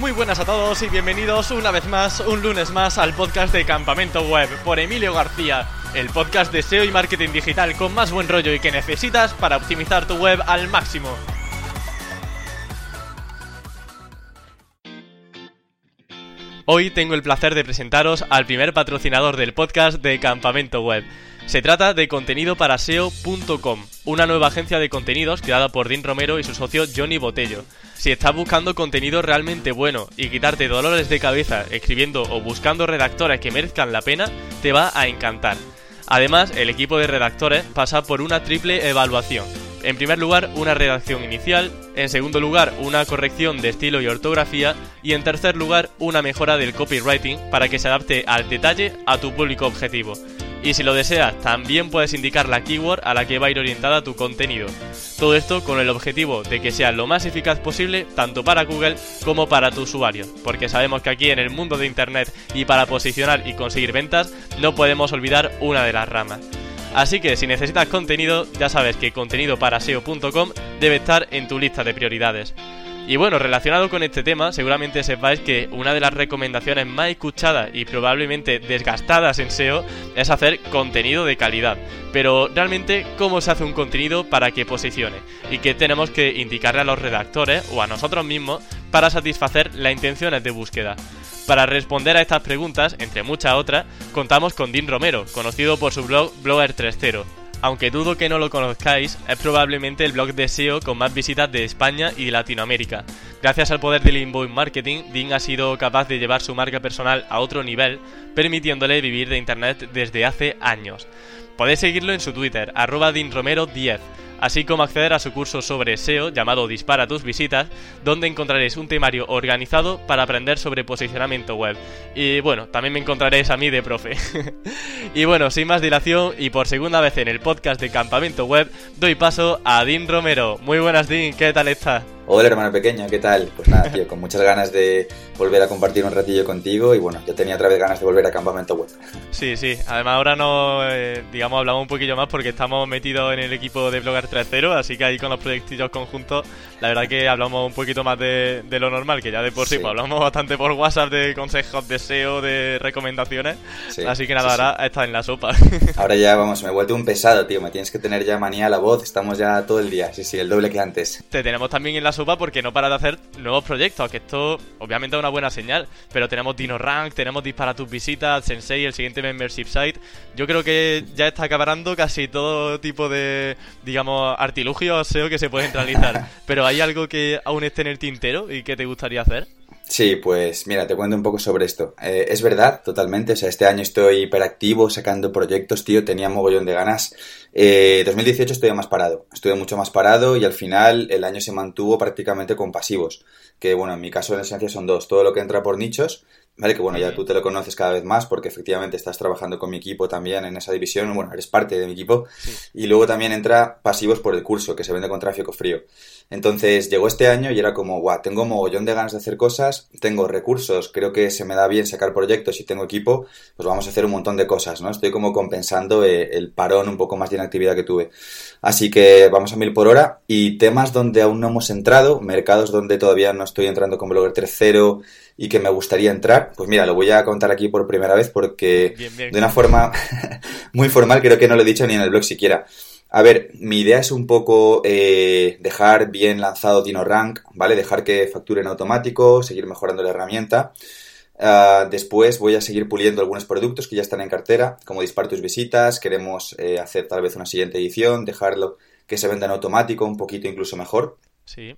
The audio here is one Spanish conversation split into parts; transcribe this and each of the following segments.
Muy buenas a todos y bienvenidos una vez más, un lunes más, al podcast de Campamento Web por Emilio García, el podcast de SEO y marketing digital con más buen rollo y que necesitas para optimizar tu web al máximo. Hoy tengo el placer de presentaros al primer patrocinador del podcast de Campamento Web. Se trata de contenido para SEO.com, una nueva agencia de contenidos creada por Dean Romero y su socio Johnny Botello. Si estás buscando contenido realmente bueno y quitarte dolores de cabeza escribiendo o buscando redactores que merezcan la pena, te va a encantar. Además, el equipo de redactores pasa por una triple evaluación. En primer lugar, una redacción inicial, en segundo lugar, una corrección de estilo y ortografía, y en tercer lugar, una mejora del copywriting para que se adapte al detalle a tu público objetivo. Y si lo deseas, también puedes indicar la keyword a la que va a ir orientada tu contenido. Todo esto con el objetivo de que sea lo más eficaz posible tanto para Google como para tu usuario, porque sabemos que aquí en el mundo de Internet y para posicionar y conseguir ventas no podemos olvidar una de las ramas. Así que si necesitas contenido, ya sabes que contenido para SEO.com debe estar en tu lista de prioridades. Y bueno, relacionado con este tema, seguramente sepáis que una de las recomendaciones más escuchadas y probablemente desgastadas en SEO es hacer contenido de calidad. Pero realmente, ¿cómo se hace un contenido para que posicione? Y qué tenemos que indicarle a los redactores o a nosotros mismos para satisfacer las intenciones de búsqueda. Para responder a estas preguntas, entre muchas otras, contamos con Dean Romero, conocido por su blog Blogger 3.0 aunque dudo que no lo conozcáis, es probablemente el blog de SEO con más visitas de España y de Latinoamérica. Gracias al poder del inbound marketing, Dean ha sido capaz de llevar su marca personal a otro nivel, permitiéndole vivir de Internet desde hace años. Podéis seguirlo en su Twitter, arroba 10 así como acceder a su curso sobre SEO llamado Dispara tus visitas, donde encontraréis un temario organizado para aprender sobre posicionamiento web. Y bueno, también me encontraréis a mí de profe. y bueno, sin más dilación y por segunda vez en el podcast de Campamento Web, doy paso a Dean Romero. Muy buenas, Dean, ¿qué tal estás? Hola hermano pequeño, ¿qué tal? Pues nada, tío, con muchas ganas de volver a compartir un ratillo contigo y bueno, yo tenía otra vez ganas de volver a campamento web. Sí, sí, además ahora no, eh, digamos, hablamos un poquillo más porque estamos metidos en el equipo de Blogger 3.0, así que ahí con los proyectillos conjuntos, la verdad que hablamos un poquito más de, lo normal, que ya de por sí, pues hablamos bastante por WhatsApp de consejos de SEO, de recomendaciones, así que nada, ahora está en la sopa. Ahora ya, vamos, me he vuelto un pesado, tío, me tienes que tener ya manía a la voz, estamos ya todo el día, sí, sí, el doble que antes. Te tenemos también en la sopa porque no para de hacer nuevos proyectos, que esto obviamente es una buena señal, pero tenemos DinoRank, tenemos Dispara tus visitas, Sensei, el siguiente membership site. Yo creo que ya está acabando casi todo tipo de, digamos, artilugios SEO que se pueden realizar. pero ¿hay algo que aún esté en el tintero y que te gustaría hacer? Sí, pues mira, te cuento un poco sobre esto. Eh, es verdad, totalmente. O sea, este año estoy hiperactivo, sacando proyectos, tío. Tenía mogollón de ganas. Eh, 2018 estuve más parado. Estuve mucho más parado y al final el año se mantuvo prácticamente con pasivos. Que bueno, en mi caso en esencia son dos. Todo lo que entra por nichos ¿vale? Que bueno, ya tú te lo conoces cada vez más porque efectivamente estás trabajando con mi equipo también en esa división, bueno, eres parte de mi equipo. Y luego también entra pasivos por el curso, que se vende con tráfico frío. Entonces llegó este año y era como, guau, tengo mogollón de ganas de hacer cosas, tengo recursos, creo que se me da bien sacar proyectos y tengo equipo, pues vamos a hacer un montón de cosas, ¿no? Estoy como compensando eh, el parón un poco más de inactividad que tuve. Así que vamos a mil por hora y temas donde aún no hemos entrado, mercados donde todavía no estoy entrando con Blogger 3.0 y que me gustaría entrar, pues mira, lo voy a contar aquí por primera vez porque de una forma muy formal creo que no lo he dicho ni en el blog siquiera. A ver, mi idea es un poco eh, dejar bien lanzado DinoRank, ¿vale? Dejar que facture en automático, seguir mejorando la herramienta. Ah, después voy a seguir puliendo algunos productos que ya están en cartera, como Dispar tus visitas, queremos eh, hacer tal vez una siguiente edición, dejarlo que se venda en automático, un poquito incluso mejor. Sí.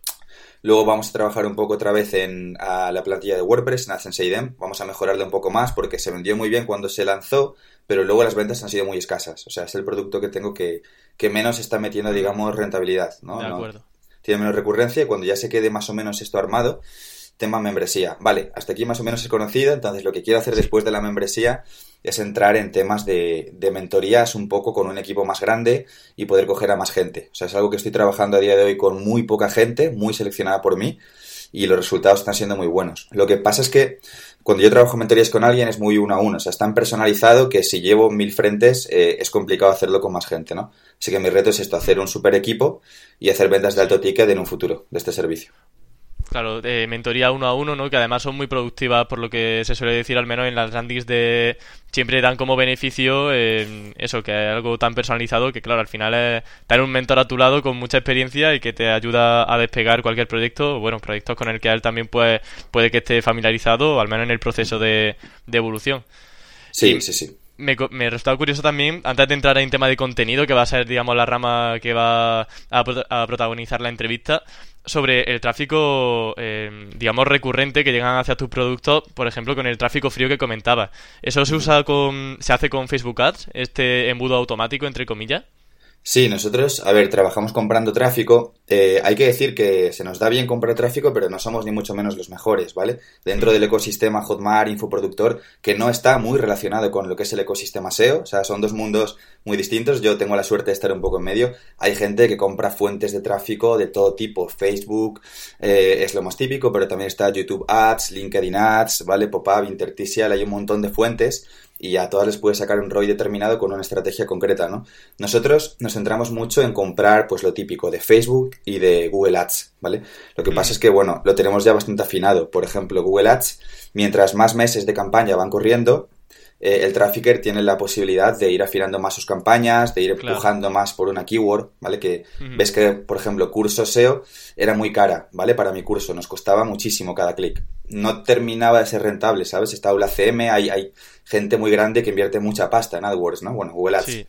Luego vamos a trabajar un poco otra vez en la plantilla de WordPress, en Sensei Vamos a mejorarle un poco más porque se vendió muy bien cuando se lanzó, pero luego las ventas han sido muy escasas. O sea, es el producto que tengo que, que menos está metiendo, digamos, rentabilidad. ¿no? De acuerdo. tiene menos recurrencia y cuando ya se quede más o menos esto armado, tema membresía. Vale, hasta aquí más o menos he conocido, entonces lo que quiero hacer después de la membresía es entrar en temas de, de, mentorías un poco con un equipo más grande y poder coger a más gente. O sea, es algo que estoy trabajando a día de hoy con muy poca gente, muy seleccionada por mí, y los resultados están siendo muy buenos. Lo que pasa es que cuando yo trabajo mentorías con alguien es muy uno a uno, o sea, es tan personalizado que si llevo mil frentes eh, es complicado hacerlo con más gente, ¿no? Así que mi reto es esto, hacer un super equipo y hacer ventas de alto ticket en un futuro de este servicio. Claro, de mentoría uno a uno, ¿no? Que además son muy productivas, por lo que se suele decir, al menos en las landings de... Siempre dan como beneficio eh, eso, que es algo tan personalizado que, claro, al final es tener un mentor a tu lado con mucha experiencia y que te ayuda a despegar cualquier proyecto, bueno, proyectos con el que él también puede, puede que esté familiarizado, al menos en el proceso de, de evolución. Sí, sí, sí me, me resulta curioso también, antes de entrar en tema de contenido, que va a ser, digamos, la rama que va a, protagonizar la entrevista, sobre el tráfico, eh, digamos, recurrente que llegan hacia tus productos, por ejemplo, con el tráfico frío que comentaba. ¿Eso se usa con, se hace con Facebook Ads, este embudo automático, entre comillas? Sí, nosotros, a ver, trabajamos comprando tráfico. Eh, hay que decir que se nos da bien comprar tráfico, pero no somos ni mucho menos los mejores, ¿vale? Dentro del ecosistema Hotmart, Infoproductor, que no está muy relacionado con lo que es el ecosistema SEO, o sea, son dos mundos muy distintos. Yo tengo la suerte de estar un poco en medio. Hay gente que compra fuentes de tráfico de todo tipo. Facebook eh, es lo más típico, pero también está YouTube Ads, LinkedIn Ads, ¿vale? Pop-up, Interstitial, hay un montón de fuentes y a todas les puedes sacar un ROI determinado con una estrategia concreta, ¿no? Nosotros nos centramos mucho en comprar, pues lo típico de Facebook y de Google Ads, ¿vale? Lo que pasa mm. es que, bueno, lo tenemos ya bastante afinado. Por ejemplo, Google Ads, mientras más meses de campaña van corriendo, eh, el trafficker tiene la posibilidad de ir afinando más sus campañas, de ir empujando más por una keyword, ¿vale? Que ves que, por ejemplo, curso SEO era muy cara, ¿vale? Para mi curso, nos costaba muchísimo cada clic. No terminaba de ser rentable, ¿sabes? Está la CM, hay, hay gente muy grande que invierte mucha pasta en AdWords, ¿no? Bueno, Google Ads.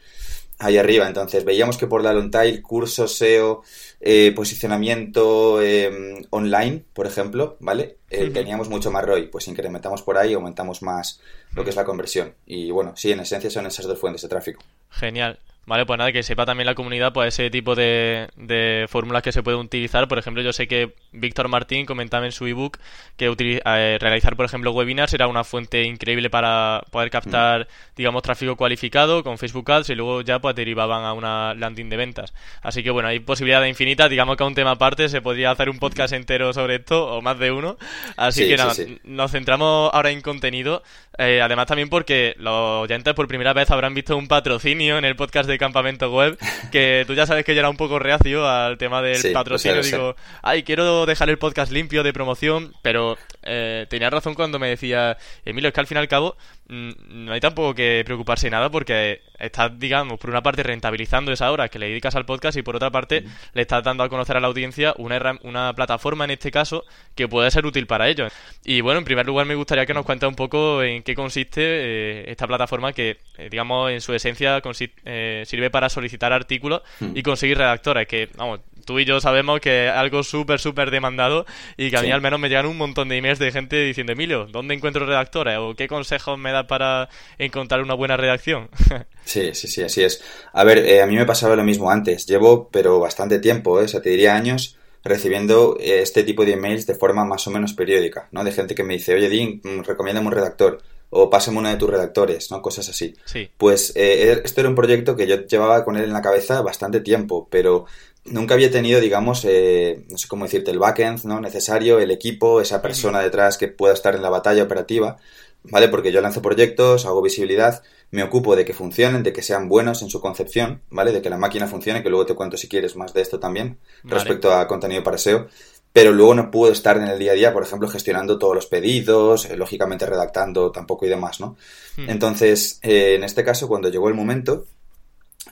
Ahí arriba, entonces veíamos que por la Lontail, curso SEO, eh, posicionamiento em, online, por ejemplo, ¿vale? Eh, teníamos mucho más ROI, pues incrementamos por ahí, aumentamos más lo que es la conversión. Y bueno, sí, en esencia son esas dos fuentes de tráfico. Genial. Vale, pues nada, que sepa también la comunidad pues ese tipo de, de fórmulas que se pueden utilizar. Por ejemplo, yo sé que Víctor Martín comentaba en su ebook que eh, realizar, por ejemplo, webinars era una fuente increíble para poder captar, mm. digamos, tráfico cualificado con Facebook Ads y luego ya pues derivaban a una landing de ventas. Así que bueno, hay posibilidades infinitas. Digamos que a un tema aparte se podría hacer un podcast entero sobre esto o más de uno. Así que nada, nos centramos ahora en contenido. Eh, además también porque los oyentes por primera vez habrán visto un patrocinio en el podcast de Campamento Web, que tú ya sabes que yo era un poco reacio al tema del patrocinio. Digo, ay, quiero dejar el podcast limpio de promoción, pero eh, tenía razón cuando me decía, Emilio, es que al fin y al cabo no hay tampoco que preocuparse nada porque estás, digamos, por una parte rentabilizando esa hora que le dedicas al podcast y por otra parte le estás dando a conocer a la audiencia una, una plataforma, en este caso, que puede ser útil para ellos. Y bueno, en primer lugar me gustaría que nos cuentes un poco en qué consiste eh, esta plataforma que, eh, digamos, en su esencia eh, sirve para solicitar artículos y conseguir redactores, que, vamos, tú y yo sabemos que algo súper, súper demandado y que a mí al menos me llegan un montón de emails de gente diciendo, Emilio, ¿dónde encuentro redactores? ¿O qué consejos me da para encontrar una buena redacción? sí, sí, sí, así es. A ver, a mí me pasaba lo mismo antes. Llevo, pero bastante tiempo, ¿eh? o sea, te diría años recibiendo este tipo de emails de forma más o menos periódica, ¿no? De gente que me dice, oye, Dean, mm, recomiéndame un redactor o pásame uno de tus redactores, ¿no? Cosas así. Sí. Pues eh, er, esto era un proyecto que yo llevaba con él en la cabeza bastante tiempo, pero nunca había tenido, digamos, eh, no sé cómo decirte, el backend, ¿no? Necesario, el equipo, esa persona detrás que pueda estar en la batalla operativa, ¿vale? Porque yo lanzo proyectos, hago visibilidad, me ocupo de que funcionen, de que sean buenos en su concepción, ¿vale? De que la máquina funcione, que luego te cuento si quieres más de esto también, respecto a contenido para SEO pero luego no puedo estar en el día a día, por ejemplo, gestionando todos los pedidos, eh, lógicamente redactando tampoco y demás, ¿no? Hmm. Entonces, eh, en este caso, cuando llegó el momento,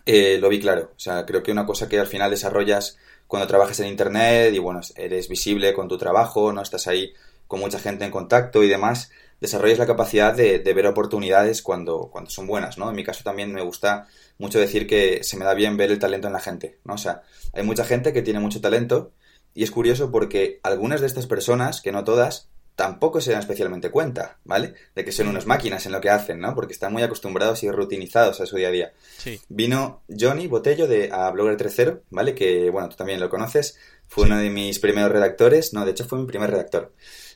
eh, lo vi claro. O sea, creo que una cosa que al final desarrollas cuando trabajas en Internet y, bueno, eres visible con tu trabajo, no estás ahí con mucha gente en contacto y demás, desarrollas la capacidad de, de ver oportunidades cuando, cuando son buenas, ¿no? En mi caso también me gusta mucho decir que se me da bien ver el talento en la gente, ¿no? O sea, hay mucha gente que tiene mucho talento y es curioso porque algunas de estas personas, que no todas, tampoco se dan especialmente cuenta, ¿vale? De que son unas máquinas en lo que hacen, ¿no? Porque están muy acostumbrados y rutinizados a su día a día. Sí. Vino Johnny Botello de a Blogger 3.0, ¿vale? Que, bueno, tú también lo conoces. Fue uno de mis primeros redactores. No, de hecho fue mi primer redactor.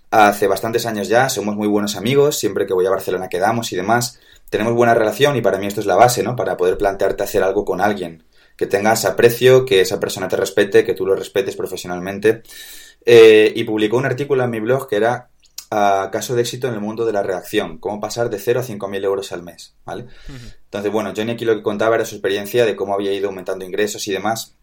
Hace bastantes años ya, somos muy buenos amigos. Siempre que voy a Barcelona quedamos y demás. Tenemos buena relación y para mí esto es la base, ¿no? Para poder plantearte hacer algo con alguien que tengas aprecio, que esa persona te respete, que tú lo respetes profesionalmente. Eh, y publicó un artículo en mi blog que era a caso de éxito en el mundo de la redacción, cómo pasar de 0 a 5.000 euros al mes, ¿vale? Entonces, bueno, Johnny aquí lo que contaba era su experiencia de cómo había ido aumentando ingresos y demás.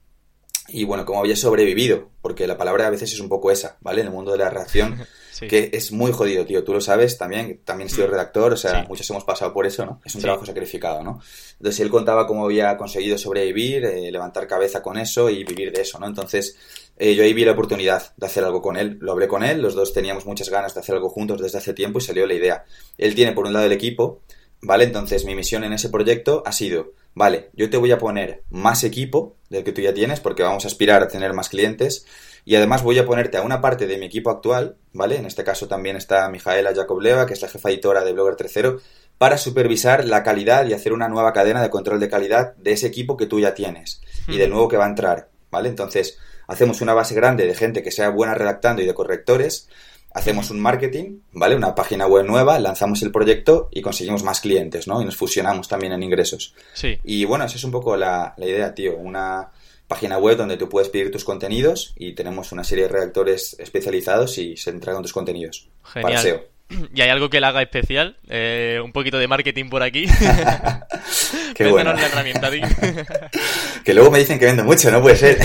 y bueno, cómo había sobrevivido, porque la palabra a veces es un poco esa, ¿vale? En el mundo de la que es muy jodido, tío. Tú lo sabes también, también he sido mm. redactor, o sea, muchos hemos pasado por eso, ¿no? Es un trabajo sacrificado, ¿no? Entonces él contaba cómo había conseguido sobrevivir, eh, levantar cabeza con eso y vivir de eso, ¿no? Entonces eh, yo ahí vi la oportunidad de hacer algo con él. Lo hablé con él, los dos teníamos muchas ganas de hacer algo juntos desde hace tiempo y salió la idea. Él tiene por un lado el equipo, ¿vale? Entonces mi misión en ese proyecto ha sido, vale, yo te voy a poner más equipo del que tú ya tienes porque vamos a aspirar a tener más clientes y además voy a ponerte a una parte de mi equipo actual, ¿vale? En este caso también está Mijaela Jakobleva, que es la jefa editora de Blogger 3.0, para supervisar la calidad y hacer una nueva cadena de control de calidad de ese equipo que tú ya tienes y del nuevo que va a entrar, ¿vale? Entonces, hacemos una base grande de gente que sea buena redactando y de correctores, hacemos un marketing, ¿vale? Una página web nueva, lanzamos el proyecto y conseguimos más clientes, ¿no? Y nos fusionamos también en ingresos. Sí. Y bueno, esa es un poco la, la idea, tío. Una página web donde tú puedes pedir tus contenidos y tenemos una serie de redactores especializados y se entregan tus contenidos. Genial. Para SEO. ¿Y hay algo que le haga especial? Eh, un poquito de marketing por aquí. Qué bueno. la herramienta, que luego me dicen que vendo mucho, no puede ser.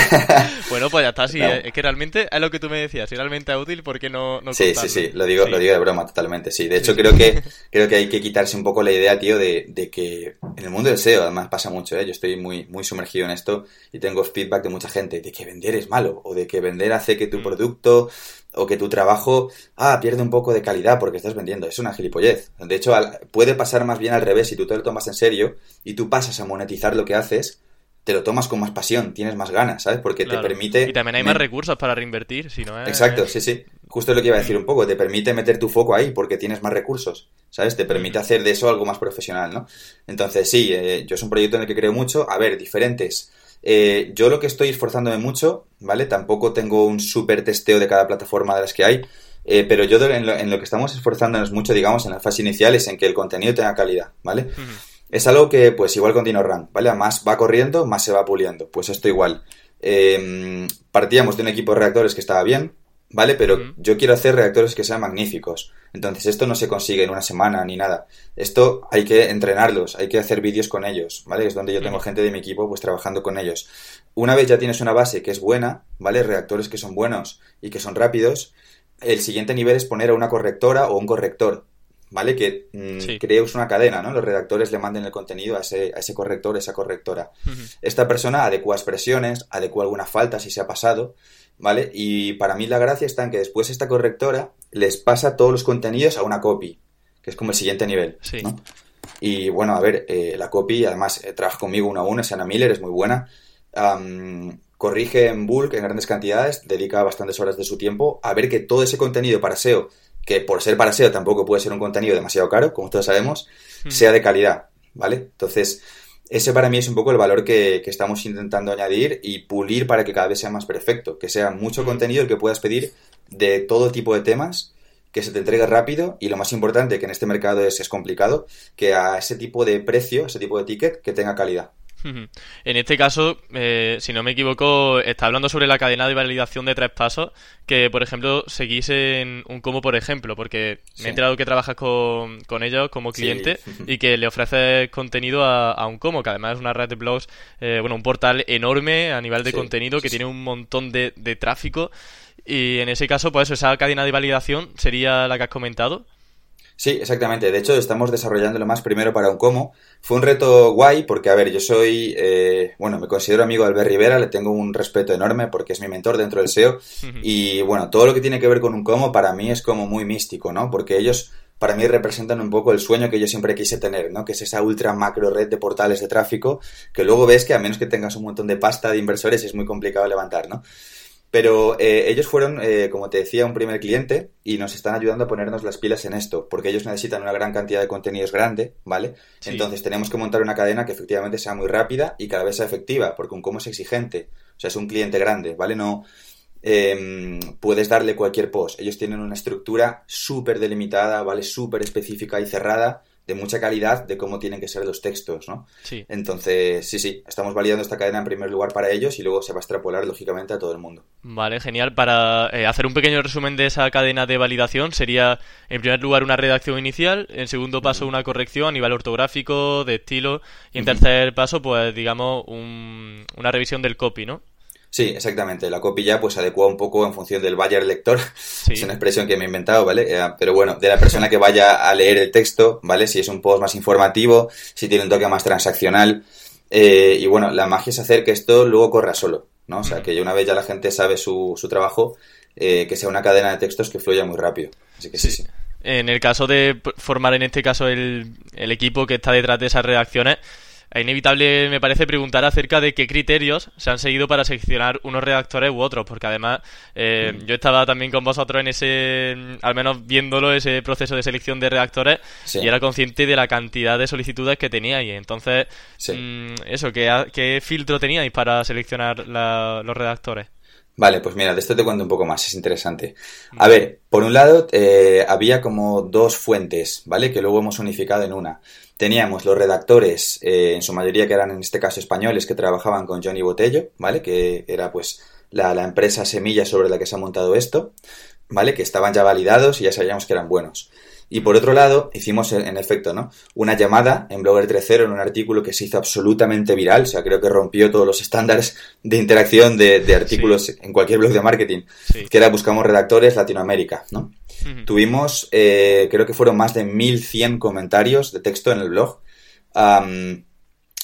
bueno, pues ya está, sí. Es que realmente es lo que tú me decías. Si realmente es útil, ¿por qué no, no Sí, sí, sí. Lo digo, lo digo de broma totalmente, sí. De hecho, creo que creo que hay que quitarse un poco la idea, tío, de, de que en el mundo del SEO, además pasa mucho, ¿eh? Yo estoy muy, muy sumergido en esto y tengo feedback de mucha gente de que vender es malo o de que vender hace que tu mm. producto o que tu trabajo, ah, pierde un poco de calidad porque estás vendiendo. Es una gilipollez. De hecho, puede pasar más bien al revés. Si tú te lo tomas en serio y tú pasas a monetizar lo que haces, te lo tomas con más pasión, tienes más ganas, ¿sabes? Porque te permite... Y también hay más recursos para reinvertir, si no Exacto, sí, sí. Justo lo que iba a decir un poco, te permite meter tu foco ahí porque tienes más recursos, ¿sabes? Te permite hacer de eso algo más profesional, ¿no? Entonces, sí, eh, yo es un proyecto en el que creo mucho. A ver, diferentes eh, yo lo que estoy esforzándome mucho, ¿vale? Tampoco tengo un súper testeo de cada plataforma de las que hay, eh, pero yo en lo, que estamos esforzándonos mucho, digamos, en la fase inicial es en que el contenido tenga calidad, ¿vale? Es algo que, pues, igual con DinoRun, ¿vale? más va corriendo, más se va puliendo. Pues esto igual. Em, partíamos de un equipo de reactores que estaba bien, ¿vale? Pero yo quiero hacer reactores que sean magníficos. Entonces, esto no se consigue en una semana ni nada. Esto hay que entrenarlos, hay que hacer vídeos con ellos, ¿vale? Es donde yo tengo gente de mi equipo pues trabajando con ellos. Una vez ya tienes una base que es buena, ¿vale? Reactores que son buenos y que son rápidos, el siguiente nivel es poner a una correctora o un corrector, ¿vale? Que mm, crees una cadena, ¿no? Los redactores le manden el contenido a ese, a ese corrector, esa correctora. Esta persona adecua expresiones, adecua alguna falta si se ha pasado, ¿vale? Y para mí la gracia está en que después esta correctora les pasa todos los contenidos a una copy, que es como el siguiente nivel, ¿no? Y bueno, a ver, eh, la copy, además, eh, trabaja conmigo uno a uno, es Ana Miller, es muy buena. corrige en bulk, en grandes cantidades, dedica bastantes horas de su tiempo a ver que todo ese contenido para SEO, que por ser para SEO tampoco puede ser un contenido demasiado caro, como todos sabemos, hmm. sea de calidad, ¿vale? Entonces, ese para mí es un poco el valor que, estamos intentando añadir y pulir para que cada vez sea más perfecto, que sea mucho contenido el que puedas pedir de todo tipo de temas, que se te entregue rápido y lo más importante, que en este mercado es, es complicado, que a ese tipo de precio, ese tipo de ticket, que tenga calidad. En este caso, eh, si no me equivoco, está hablando sobre la cadena de validación de tres pasos, que por ejemplo seguís en un como por ejemplo, porque me he enterado que trabajas con, ellos como cliente y que le ofreces contenido a, un como, que además es una red de blogs, eh, bueno, un portal enorme a nivel de contenido que tiene un montón de, de tráfico. Y en ese caso, pues esa cadena de validación sería la que has comentado. Sí, exactamente. De hecho, estamos desarrollándolo más primero para un cómo. Fue un reto guay porque, a ver, yo soy, eh, bueno, me considero amigo de Albert Rivera, le tengo un respeto enorme porque es mi mentor dentro del SEO. Y bueno, todo lo que tiene que ver con un cómo para mí es como muy místico, ¿no? Porque ellos para mí representan un poco el sueño que yo siempre quise tener, ¿no? Que es esa ultra macro red de portales de tráfico que luego ves que a menos que tengas un montón de pasta de inversores es muy complicado levantar, ¿no? Pero eh, ellos fueron, eh, como te decía, un primer cliente y nos están ayudando a ponernos las pilas en esto, porque ellos necesitan una gran cantidad de contenidos grande, ¿vale? Entonces tenemos que montar una cadena que efectivamente sea muy rápida y cada vez sea efectiva, porque un cómo es exigente, o sea, es un cliente grande, ¿vale? No em, puedes darle cualquier post. Ellos tienen una estructura súper delimitada, ¿vale? Súper específica y cerrada de mucha calidad de cómo tienen que ser los textos, ¿no? Sí. Entonces, sí, sí, estamos validando esta cadena en primer lugar para ellos y luego se va a extrapolar, lógicamente, a todo el mundo. Vale, genial. Para eh, hacer un pequeño resumen de esa cadena de validación, sería, en primer lugar, una redacción inicial, en segundo paso, una corrección a nivel ortográfico, de estilo, y en tercer paso, pues, digamos, una revisión del copy, ¿no? Sí, exactamente. La copy ya pues adecua un poco en función del buyer lector. Es una expresión que me he inventado, ¿vale? Eh, pero bueno, de la persona que vaya a leer el texto, ¿vale? Si es un post más informativo, si tiene un toque más transaccional. Eh, y bueno, la magia es hacer que esto luego corra solo, ¿no? O sea, que una vez ya la gente sabe su, su trabajo, eh, que sea una cadena de textos que fluya muy rápido. Así que sí, sí. En el caso de formar en este caso el, el equipo que está detrás de esas redacciones, es inevitable, me parece, preguntar acerca de qué criterios se han seguido para seleccionar unos redactores u otros, porque además eh, mm. yo estaba también con vosotros en ese, al menos viéndolo, ese proceso de selección de redactores y era consciente de la cantidad de solicitudes que teníais. Entonces, mm, eso, ¿qué, ¿qué, filtro teníais para seleccionar los redactores? Vale, pues mira, de esto te cuento un poco más, es interesante. A ver, por un lado, eh, había como dos fuentes, ¿vale? Que luego hemos unificado en una. Teníamos los redactores, eh, en su mayoría que eran en este caso españoles, que trabajaban con Johnny Botello, ¿vale? Que era pues la, la empresa semilla sobre la que se ha montado esto, ¿vale? Que estaban ya validados y ya sabíamos que eran buenos. Y por otro lado, hicimos en efecto, ¿no? Una llamada en Blogger 3.0 en un artículo que se hizo absolutamente viral, o sea, creo que rompió todos los estándares de interacción de, artículos en cualquier blog de marketing, que era Buscamos Redactores Latinoamérica, ¿no? Tuvimos, eh, creo que fueron más de 1100 comentarios de texto en el blog.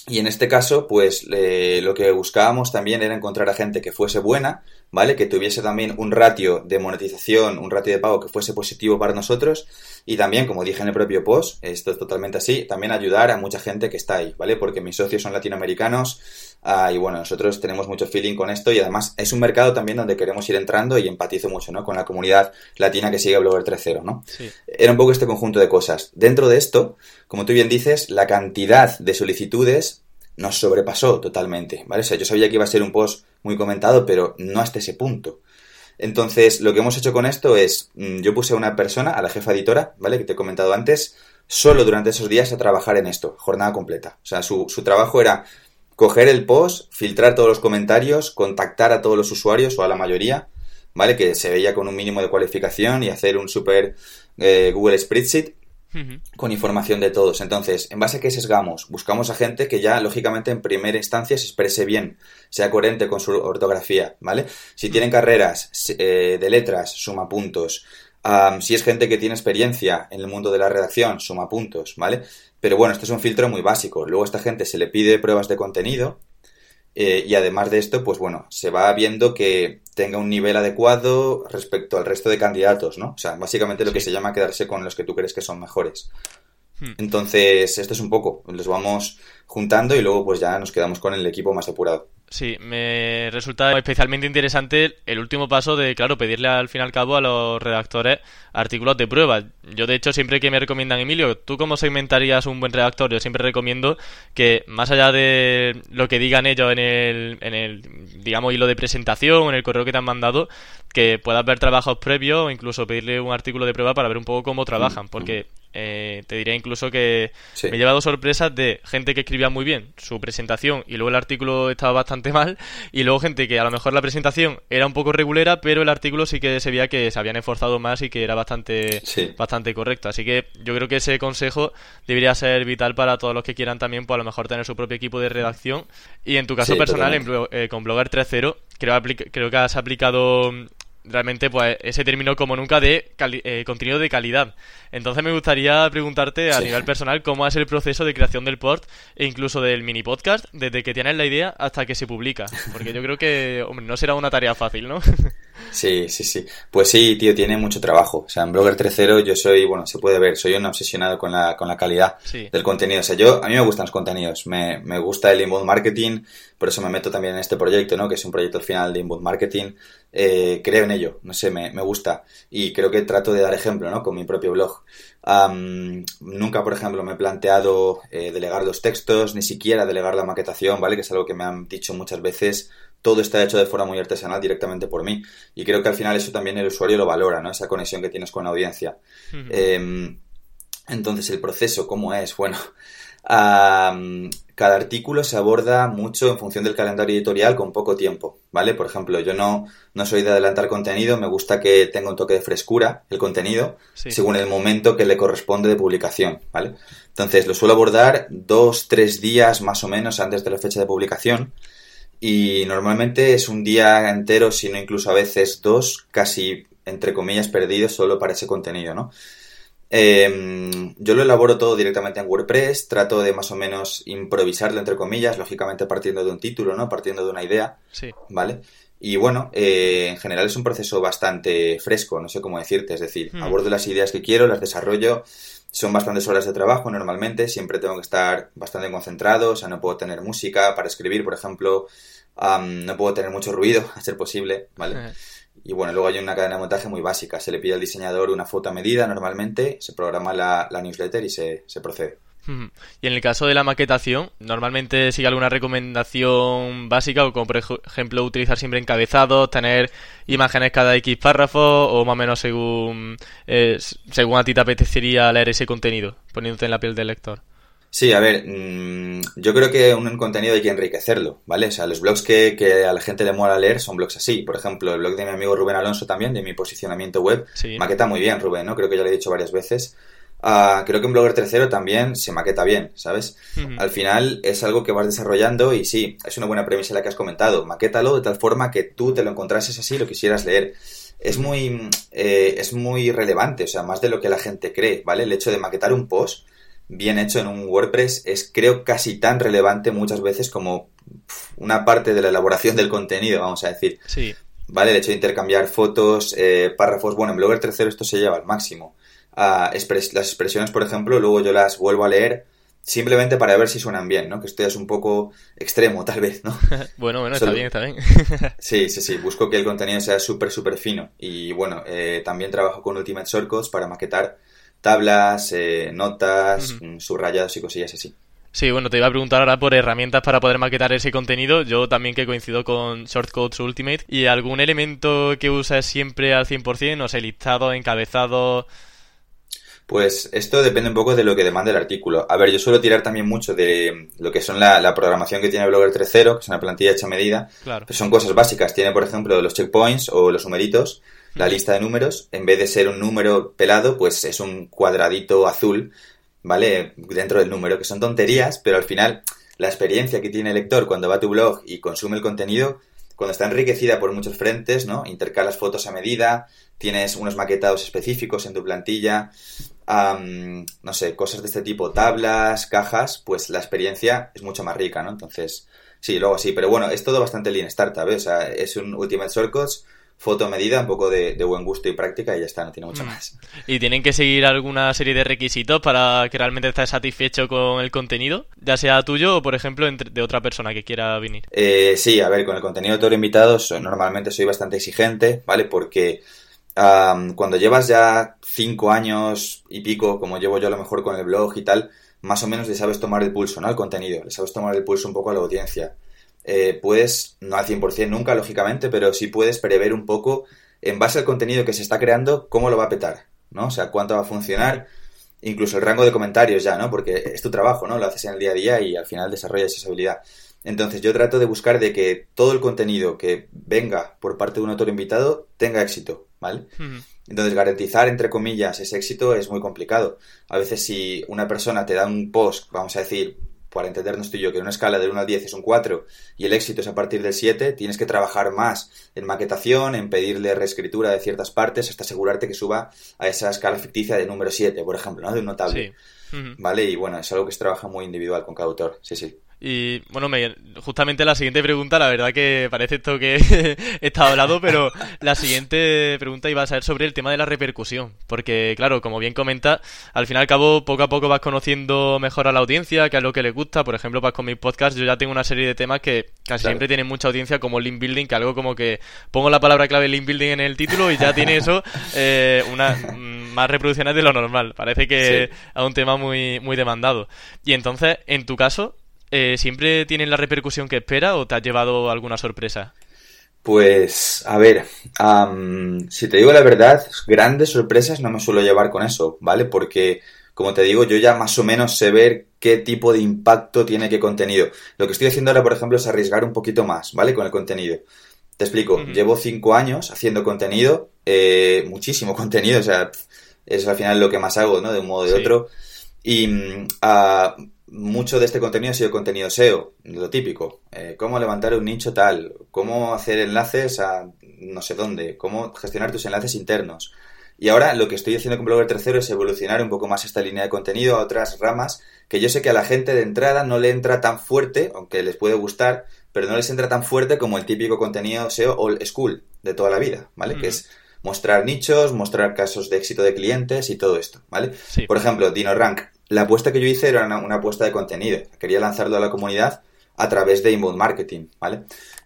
y en este caso, pues lo que buscábamos también era encontrar a gente que fuese buena, ¿vale? Que tuviese también un ratio de monetización, un ratio de pago que fuese positivo para nosotros y también, como dije en el propio post, esto es totalmente así, también ayudar a mucha gente que está ahí, ¿vale? Porque mis socios son latinoamericanos ah, y bueno, nosotros tenemos mucho feeling con esto y además es un mercado también donde queremos ir entrando y empatizo mucho, ¿no? Con la comunidad latina que sigue Blogger 3.0, ¿no? Era un poco este conjunto de cosas. Dentro de esto, como tú bien dices, la cantidad de solicitudes nos sobrepasó totalmente, ¿vale? O sea, yo sabía que iba a ser un post muy comentado, pero no hasta ese punto. Entonces, lo que hemos hecho con esto es, mm, yo puse a una persona, a la jefa editora, ¿vale? Que te he comentado antes, solo durante esos días a trabajar en esto, jornada completa. O sea, su, su trabajo era coger el post, filtrar todos los comentarios, contactar a todos los usuarios o a la mayoría, ¿vale? Que se veía con un mínimo de cualificación y hacer un super eh, Google Spreadsheet con información de todos. Entonces, ¿en base a qué sesgamos? Buscamos a gente que ya, lógicamente, en primera instancia se exprese bien, sea coherente con su ortografía, ¿vale? Si tienen carreras eh, de letras, suma puntos. si es gente que tiene experiencia en el mundo de la redacción, suma puntos, ¿vale? Pero bueno, este es un filtro muy básico. Luego a esta gente se le pide pruebas de contenido, eh, y además de esto, pues bueno, se va viendo que tenga un nivel adecuado respecto al resto de candidatos, ¿no? O sea, básicamente lo que se llama quedarse con los que tú crees que son mejores. Hmm. Entonces, esto es un poco, los vamos juntando y luego pues ya nos quedamos con el equipo más depurado. Sí, me resulta especialmente interesante el último paso de, claro, pedirle al fin y al cabo a los redactores artículos de prueba. Yo, de hecho, siempre que me recomiendan, Emilio, ¿tú cómo segmentarías un buen redactor? Yo siempre recomiendo que, más allá de lo que digan ellos en el, en el digamos, hilo de presentación o en el correo que te han mandado, que puedas ver trabajos previos o incluso pedirle un artículo de prueba para ver un poco cómo trabajan, porque eh, te diría incluso que me he llevado sorpresas de gente que escribía muy bien su presentación y luego el artículo estaba bastante mal y luego gente que a lo mejor la presentación era un poco regulera pero el artículo sí que se veía que se habían esforzado más y que era bastante bastante correcto. Así que yo creo que ese consejo debería ser vital para todos los que quieran también pues a lo mejor tener su propio equipo de redacción. Y en tu caso personal eh, con Blogger 3.0 creo, creo que has aplicado realmente pues ese término como nunca de eh, contenido de calidad. Entonces me gustaría preguntarte a nivel personal cómo es el proceso de creación del port e incluso del mini podcast desde que tienes la idea hasta que se publica, porque yo creo que hombre, no será una tarea fácil, ¿no? Sí, sí, sí. Pues sí, tío, tiene mucho trabajo. O sea, en Blogger 3.0 yo soy, bueno, se puede ver, soy un obsesionado con la, con la calidad del contenido. O sea, yo, a mí me gustan los contenidos, me, me gusta el inbound marketing, por eso me meto también en este proyecto, ¿no? Que es un proyecto al final de inbound marketing. Eh, creo en ello, no sé, me, me, gusta. Y creo que trato de dar ejemplo, ¿no? Con mi propio blog. nunca, por ejemplo, me he planteado eh, delegar los textos, ni siquiera delegar la maquetación, ¿vale? Que es algo que me han dicho muchas veces todo está hecho de forma muy artesanal directamente por mí. Y creo que al final eso también el usuario lo valora, ¿no? Esa conexión que tienes con la audiencia. Em, entonces, el proceso, ¿cómo es? Bueno, cada artículo se aborda mucho en función del calendario editorial con poco tiempo, ¿vale? Por ejemplo, yo no, no soy de adelantar contenido, me gusta que tenga un toque de frescura el contenido, según el momento que le corresponde de publicación, ¿vale? Entonces, lo suelo abordar dos, tres días más o menos antes de la fecha de publicación y normalmente es un día entero, si no incluso a veces dos, casi entre comillas perdidos solo para ese contenido, ¿no? Em, yo lo elaboro todo directamente en WordPress, trato de más o menos improvisarlo entre comillas, lógicamente partiendo de un título, ¿no? Partiendo de una idea, Sí. ¿vale? Y bueno, eh, en general es un proceso bastante fresco, no sé cómo decirte, es decir, Hmm. abordo las ideas que quiero, las desarrollo, son bastantes horas de trabajo normalmente, siempre tengo que estar bastante concentrado, o sea, no puedo tener música para escribir, por ejemplo, am, no puedo tener mucho ruido, a ser posible, ¿vale? Y bueno, luego hay una cadena de montaje muy básica. Se le pide al diseñador una foto a medida normalmente, se programa la, la newsletter y se, se procede. Y en el caso de la maquetación, normalmente sigue alguna recomendación básica, o como por ej- ejemplo utilizar siempre encabezados, tener imágenes cada X párrafo, o más o menos según, eh, según a ti te apetecería leer ese contenido, poniéndote en la piel del lector. Sí, a ver, mm, yo creo que un contenido hay que enriquecerlo, ¿vale? O sea, los blogs que, que a la gente le mola leer son blogs así. Por ejemplo, el blog de mi amigo Rubén Alonso también, de mi posicionamiento web, Sí. maqueta muy bien, Rubén, ¿no? Creo que ya lo he dicho varias veces. Ah, creo que un blogger tercero también se maqueta bien, ¿sabes? Al final es algo que vas desarrollando y sí, es una buena premisa la que has comentado. Maquétalo de tal forma que tú te lo encontrases así y lo quisieras leer. Es muy, eh, es muy relevante, o sea, más de lo que la gente cree, ¿vale? El hecho de maquetar un post bien hecho en un WordPress es, creo, casi tan relevante muchas veces como una parte de la elaboración del contenido, vamos a decir. Sí. ¿vale? El hecho de intercambiar fotos, eh, párrafos. Bueno, en Blogger tercero esto se lleva al máximo. Ah, expres- las expresiones, por ejemplo, luego yo las vuelvo a leer simplemente para ver si suenan bien, ¿no? Que esto ya es un poco extremo, tal vez, ¿no? Bueno, bueno, está bien, está bien. Sí, sí, sí. Busco que el contenido sea súper, súper fino. Y bueno, eh, también trabajo con Ultimate Shortcuts para maquetar tablas, eh, notas, mm, subrayados y cosillas así. Sí, bueno, te iba a preguntar ahora por herramientas para poder maquetar ese contenido. Yo también que coincido con Shortcodes Ultimate. ¿Y algún elemento que usas siempre al 100%? No sé, listado, encabezado... Pues esto depende un poco de lo que demanda el artículo. A ver, yo suelo tirar también mucho de lo que son la, la programación que tiene Blogger 3.0, que es una plantilla hecha a medida. Claro. Pues son cosas básicas. Tiene, por ejemplo, los checkpoints o los numeritos, la lista de números. En vez de ser un número pelado, pues es un cuadradito azul, ¿vale? Dentro del número, que son tonterías, pero al final la experiencia que tiene el lector cuando va a tu blog y consume el contenido, cuando está enriquecida por muchos frentes, ¿no? Intercalas fotos a medida, tienes unos maquetados específicos en tu plantilla, am, no sé, cosas de este tipo, tablas, cajas, pues la experiencia es mucho más rica, ¿no? Entonces, sí, luego sí, pero bueno, es todo bastante lean startup, ¿eh? O sea, es un Ultimate Shortcuts, foto medida, un poco de, de buen gusto y práctica y ya está, no tiene mucho Mm. más. ¿Y tienen que seguir alguna serie de requisitos para que realmente estés satisfecho con el contenido? Ya sea tuyo o, por ejemplo, entre- de otra persona que quiera venir. Eh, sí, a ver, con el contenido de todo invitado so- normalmente soy bastante exigente, ¿vale? Porque am, cuando llevas ya cinco años y pico, como llevo yo a lo mejor con el blog y tal, más o menos le sabes tomar el pulso, ¿no? Al contenido, le sabes tomar el pulso un poco a la audiencia. Eh, puedes, no al 100% nunca, lógicamente, pero sí puedes prever un poco, en base al contenido que se está creando, cómo lo va a petar, ¿no? O sea, cuánto va a funcionar, incluso el rango de comentarios ya, ¿no? Porque es tu trabajo, ¿no? Lo haces en el día a día y al final desarrollas esa habilidad. Entonces yo trato de buscar de que todo el contenido que venga por parte de un autor invitado tenga éxito, ¿vale? Entonces garantizar, entre comillas, ese éxito es muy complicado. A veces si una persona te da un post, vamos a decir, para entendernos tú y yo, que en una escala del 1 al 10 es un 4 y el éxito es a partir del 7, tienes que trabajar más en maquetación, en pedirle reescritura de ciertas partes hasta asegurarte que suba a esa escala ficticia de número 7, por ejemplo, ¿no? De un notable. Sí. ¿Vale? Y bueno, es algo que se trabaja muy individual con cada autor, sí, sí. Y bueno, me- justamente la siguiente pregunta, la verdad que parece esto que está hablado, pero la siguiente pregunta iba a ser sobre el tema de la repercusión. Porque, claro, como bien comenta, al fin y al cabo, poco a poco vas conociendo mejor a la audiencia, qué es lo que le gusta. Por ejemplo, pues con mis podcasts yo ya tengo una serie de temas que casi Claro. siempre tienen mucha audiencia, como link building, que algo como que pongo la palabra clave link building en el título y ya tiene eso eh, una mm, más reproducciones de lo normal. Parece que Sí. es un tema muy, muy demandado. Y entonces, en tu caso, eh, ¿siempre tienen la repercusión que espera o te has llevado alguna sorpresa? Pues, a ver, si te digo la verdad, grandes sorpresas no me suelo llevar con eso, ¿vale? Porque, como te digo, yo ya más o menos sé ver qué tipo de impacto tiene qué contenido. Lo que estoy haciendo ahora, por ejemplo, es arriesgar un poquito más, ¿vale? Con el contenido. Te explico, llevo cinco años haciendo contenido, eh, muchísimo contenido, o sea, es al final lo que más hago, ¿no? De un modo o de Sí. otro. Y ah, mucho de este contenido ha sido contenido SEO, lo típico. Eh, cómo levantar un nicho tal, cómo hacer enlaces a no sé dónde, cómo gestionar tus enlaces internos. Y ahora lo que estoy haciendo con Blogger Tercero es evolucionar un poco más esta línea de contenido a otras ramas que yo sé que a la gente de entrada no le entra tan fuerte, aunque les puede gustar, pero no les entra tan fuerte como el típico contenido SEO old school de toda la vida, ¿vale? Que es mostrar nichos, mostrar casos de éxito de clientes y todo esto, ¿vale? Por ejemplo, DinoRank. La apuesta que yo hice era una, apuesta de contenido. Quería lanzarlo a la comunidad a través de inbound marketing, ¿vale?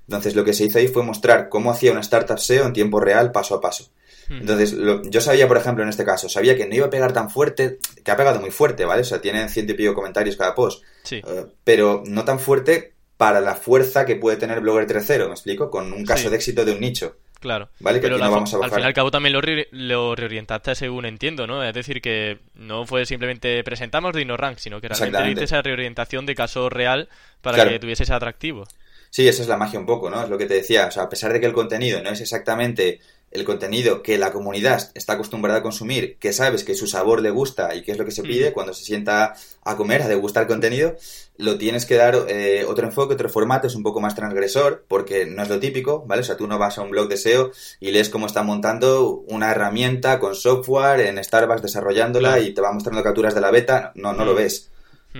Entonces lo que se hizo ahí fue mostrar cómo hacía una startup SEO en tiempo real, paso a paso. Entonces, yo sabía, por ejemplo, en este caso, sabía que no iba a pegar tan fuerte, que ha pegado muy fuerte, ¿vale? O sea, tienen ciento y pico comentarios cada post. Sí. Eh, pero no tan fuerte para la fuerza que puede tener Blogger 3.0, ¿me explico? Con un caso de éxito de un nicho. Claro. ¿Vale? Que Pero no vamos a al fin y al cabo también lo, reorientaste según entiendo, ¿no? Es decir, que no fue simplemente presentamos DinoRank, sino que realmente hiciste esa reorientación de caso real para que tuviese ese atractivo. Sí, esa es la magia un poco, ¿no? Es lo que te decía. O sea, a pesar de que el contenido no es exactamente el contenido que la comunidad está acostumbrada a consumir, que sabes que su sabor le gusta y que es lo que se pide cuando se sienta a comer, a degustar contenido, lo tienes que dar eh, otro enfoque, otro formato, es un poco más transgresor, porque no es lo típico, ¿vale? O sea, tú no vas a un blog de SEO y lees cómo están montando una herramienta con software en Starbucks desarrollándola y te va mostrando capturas de la beta, no, no lo ves,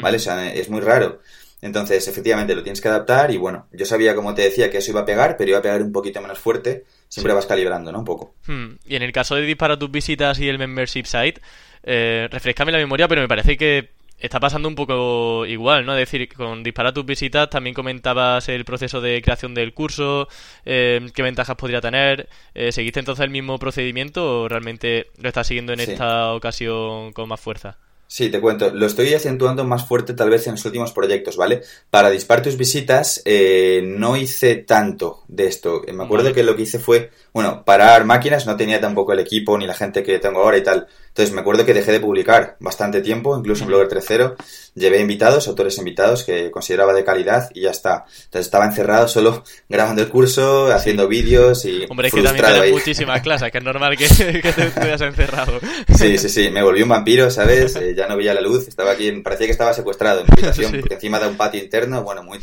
¿vale? O sea, es muy raro. Entonces, efectivamente, lo tienes que adaptar y bueno, yo sabía, como te decía, que eso iba a pegar, pero iba a pegar un poquito menos fuerte. Siempre vas calibrando, ¿no? Un poco. Hmm. Y en el caso de disparar tus visitas y el membership site, eh, refrescame la memoria, pero me parece que está pasando un poco igual, ¿no? Es decir, con disparar tus visitas también comentabas el proceso de creación del curso, eh, qué ventajas podría tener. Eh, ¿Seguiste entonces el mismo procedimiento o realmente lo estás siguiendo en esta ocasión con más fuerza? Sí, te cuento. Lo estoy acentuando más fuerte tal vez en los últimos proyectos, ¿vale? Para disparar tus visitas eh, no hice tanto de esto. Me acuerdo que lo que hice fue, bueno, parar máquinas, no tenía tampoco el equipo ni la gente que tengo ahora y tal. Entonces me acuerdo que dejé de publicar bastante tiempo, incluso en Blogger 3.0. Llevé invitados, autores invitados que consideraba de calidad y ya está. Entonces estaba encerrado solo grabando el curso, haciendo vídeos y. Hombre, es que también tienes muchísimas clases, que es normal que, que te estuvieras encerrado. Sí, sí, sí. Me volví un vampiro, ¿sabes? Eh, ya no veía la luz, estaba aquí, parecía que estaba secuestrado en mi habitación, porque encima de un patio interno, bueno, muy.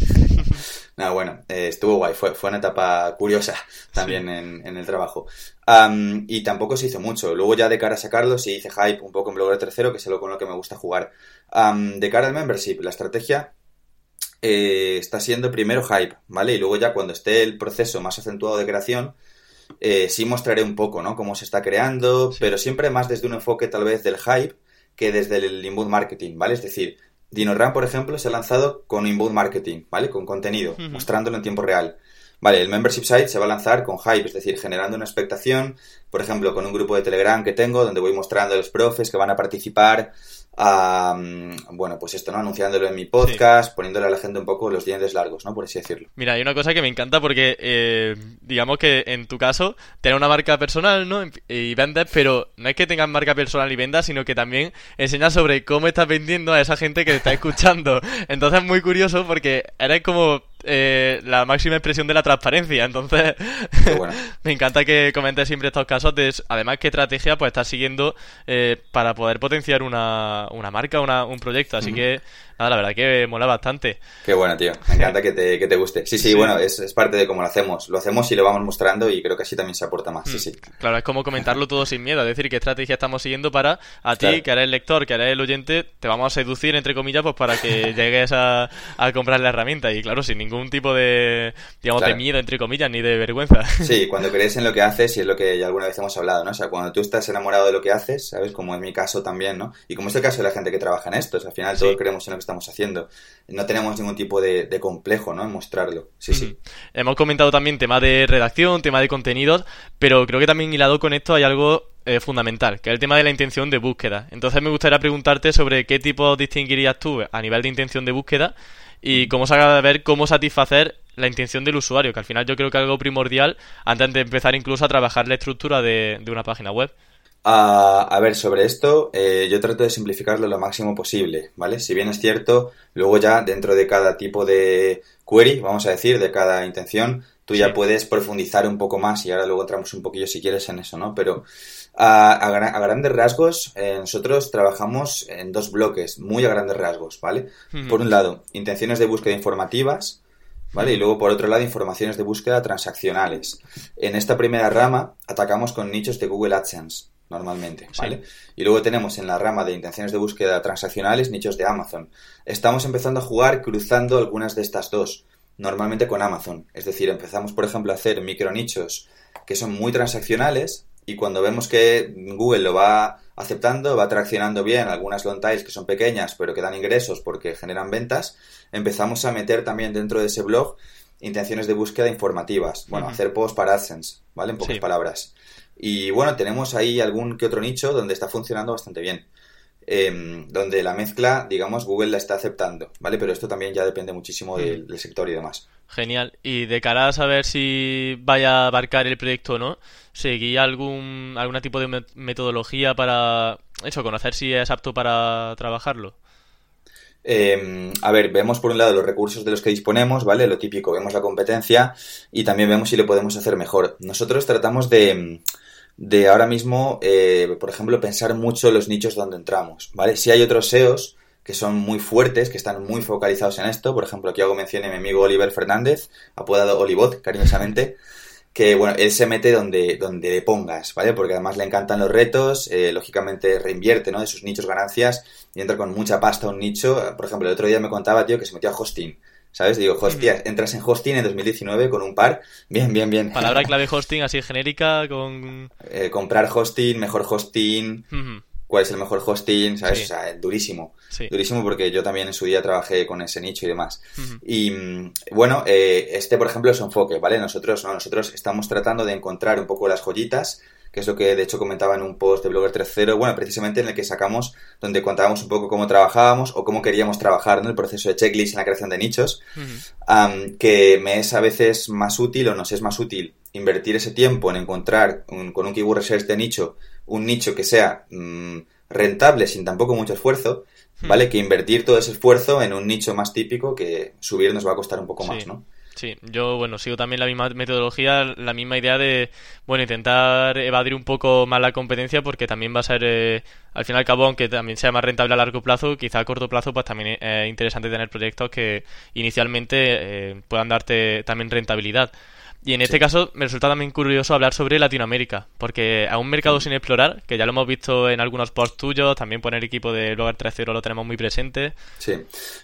No, bueno, eh, estuvo guay, fue, fue una etapa curiosa también en, el trabajo. y tampoco se hizo mucho. Luego ya de cara a sacarlo sí hice hype un poco en Blogger tercero, que es lo con lo que me gusta jugar. de cara al membership, la estrategia eh, está siendo primero hype, ¿vale? Y luego ya cuando esté el proceso más acentuado de creación, eh, sí mostraré un poco, ¿no? Cómo se está creando, pero siempre más desde un enfoque tal vez del hype que desde el inbound marketing, ¿vale? Es decir, DinoRAM, por ejemplo, se ha lanzado con inbound marketing, ¿vale? Con contenido, mostrándolo en tiempo real. Vale, el membership site se va a lanzar con hype, es decir, generando una expectación, por ejemplo, con un grupo de Telegram que tengo, donde voy mostrando a los profes que van a participar, bueno, pues esto, ¿no? Anunciándolo en mi podcast, poniéndole a la gente un poco los dientes largos, ¿no? Por así decirlo. Mira, hay una cosa que me encanta porque, eh, digamos que en tu caso, tener una marca personal, ¿no? Y vendes, pero no es que tengas marca personal y vendas, sino que también enseñas sobre cómo estás vendiendo a esa gente que te está escuchando. Entonces es muy curioso porque eres como eh, la máxima expresión de la transparencia. Entonces, me encanta que comentes siempre estos casos de, además, qué estrategia pues estás siguiendo eh, para poder potenciar una, una marca, una, un proyecto. Así que Nada, la verdad que mola bastante. Qué bueno, tío. Me encanta que te, que te guste. Sí, sí, bueno, es, es, parte de cómo lo hacemos. Lo hacemos y lo vamos mostrando y creo que así también se aporta más. Sí, mm. sí. Claro, es como comentarlo todo sin miedo. Es decir, qué estrategia estamos siguiendo para a ti, que eres el lector, que eres el oyente, te vamos a seducir, entre comillas, pues para que llegues a, a comprar la herramienta. Y claro, sin ningún tipo de, digamos, de miedo, entre comillas, ni de vergüenza. Sí, cuando crees en lo que haces y es lo que ya alguna vez hemos hablado, ¿no? O sea, cuando tú estás enamorado de lo que haces, ¿sabes? Como en mi caso también, ¿no? Y como es el caso de la gente que trabaja en esto, al final todos creemos en lo que estamos haciendo no tenemos ningún tipo de, complejo, ¿no? En mostrarlo. Sí, sí. Hemos comentado también tema de redacción, tema de contenidos, pero creo que también hilado con esto hay algo eh, fundamental, que es el tema de la intención de búsqueda. Entonces me gustaría preguntarte sobre qué tipo distinguirías tú a nivel de intención de búsqueda y cómo se de ver cómo satisfacer la intención del usuario, que al final yo creo que es algo primordial antes de empezar incluso a trabajar la estructura de una página web. A, ver, sobre esto, eh, yo trato de simplificarlo lo máximo posible, ¿vale? Si bien es cierto, luego ya dentro de cada tipo de query, vamos a decir, de cada intención, tú ya puedes profundizar un poco más y ahora luego entramos un poquillo si quieres en eso, ¿no? Pero a, grandes rasgos, eh, nosotros trabajamos en dos bloques, muy a grandes rasgos, ¿vale? Por un lado, intenciones de búsqueda informativas, ¿vale? Y luego, por otro lado, informaciones de búsqueda transaccionales. En esta primera rama atacamos con nichos de Google AdSense, normalmente, ¿vale? Y luego tenemos en la rama de intenciones de búsqueda transaccionales nichos de Amazon. Estamos empezando a jugar cruzando algunas de estas dos, normalmente con Amazon. Es decir, empezamos, por ejemplo, a hacer micronichos que son muy transaccionales y cuando vemos que Google lo va aceptando, va traccionando bien algunas long tails que son pequeñas pero que dan ingresos porque generan ventas, empezamos a meter también dentro de ese blog intenciones de búsqueda informativas. Bueno, hacer posts para AdSense, ¿vale? En pocas palabras. Y bueno, tenemos ahí algún que otro nicho donde está funcionando bastante bien. Em, donde la mezcla, digamos, Google la está aceptando, ¿vale? Pero esto también ya depende muchísimo del, sector y demás. Genial. Y de cara a saber si vaya a abarcar el proyecto o no, ¿seguí algún, algún tipo de metodología para eso, conocer si es apto para trabajarlo? Em, a ver, vemos por un lado los recursos de los que disponemos, ¿vale? Lo típico, vemos la competencia y también vemos si lo podemos hacer mejor. Nosotros tratamos de de ahora mismo, eh, por ejemplo, pensar mucho los nichos donde entramos, ¿vale? Si hay otros SEOs que son muy fuertes, que están muy focalizados en esto, por ejemplo, aquí hago mención a mi amigo Oliver Fernández, apodado Olivot, cariñosamente, que, bueno, él se mete donde, donde le pongas, ¿vale? Porque además le encantan los retos, eh, lógicamente reinvierte, ¿no? De sus nichos ganancias y entra con mucha pasta a un nicho. Por ejemplo, el otro día me contaba, tío, que se metió a hosting. ¿Sabes? Digo, hostia, entras en hosting en 2019 con un par. Bien, bien, bien. Palabra clave hosting así genérica con... Eh, comprar hosting, mejor hosting, cuál es el mejor hosting, ¿sabes? O sea, durísimo. Durísimo porque yo también en su día trabajé con ese nicho y demás. Y mm, bueno, eh, este, por ejemplo, es un enfoque, ¿vale? Nosotros, no, nosotros estamos tratando de encontrar un poco las joyitas que es lo que de hecho comentaba en un post de Blogger 3.0, bueno, precisamente en el que sacamos, donde contábamos un poco cómo trabajábamos o cómo queríamos trabajar en el proceso de checklist en la creación de nichos, que me es a veces más útil o nos es más útil invertir ese tiempo en encontrar con un keyword research de nicho un nicho que sea mm, rentable sin tampoco mucho esfuerzo, ¿vale? Que invertir todo ese esfuerzo en un nicho más típico que subir nos va a costar un poco más, ¿no? Sí, yo, bueno, sigo también la misma metodología, la misma idea de, bueno, intentar evadir un poco más la competencia porque también va a ser, eh, al fin y al cabo, aunque también sea más rentable a largo plazo, quizá a corto plazo, pues también es interesante tener proyectos que inicialmente eh, puedan darte también rentabilidad. Y en este caso me resulta también curioso hablar sobre Latinoamérica, porque a un mercado sin explorar, que ya lo hemos visto en algunos posts tuyos, también poner equipo de Blogger 3.0 lo tenemos muy presente. Sí.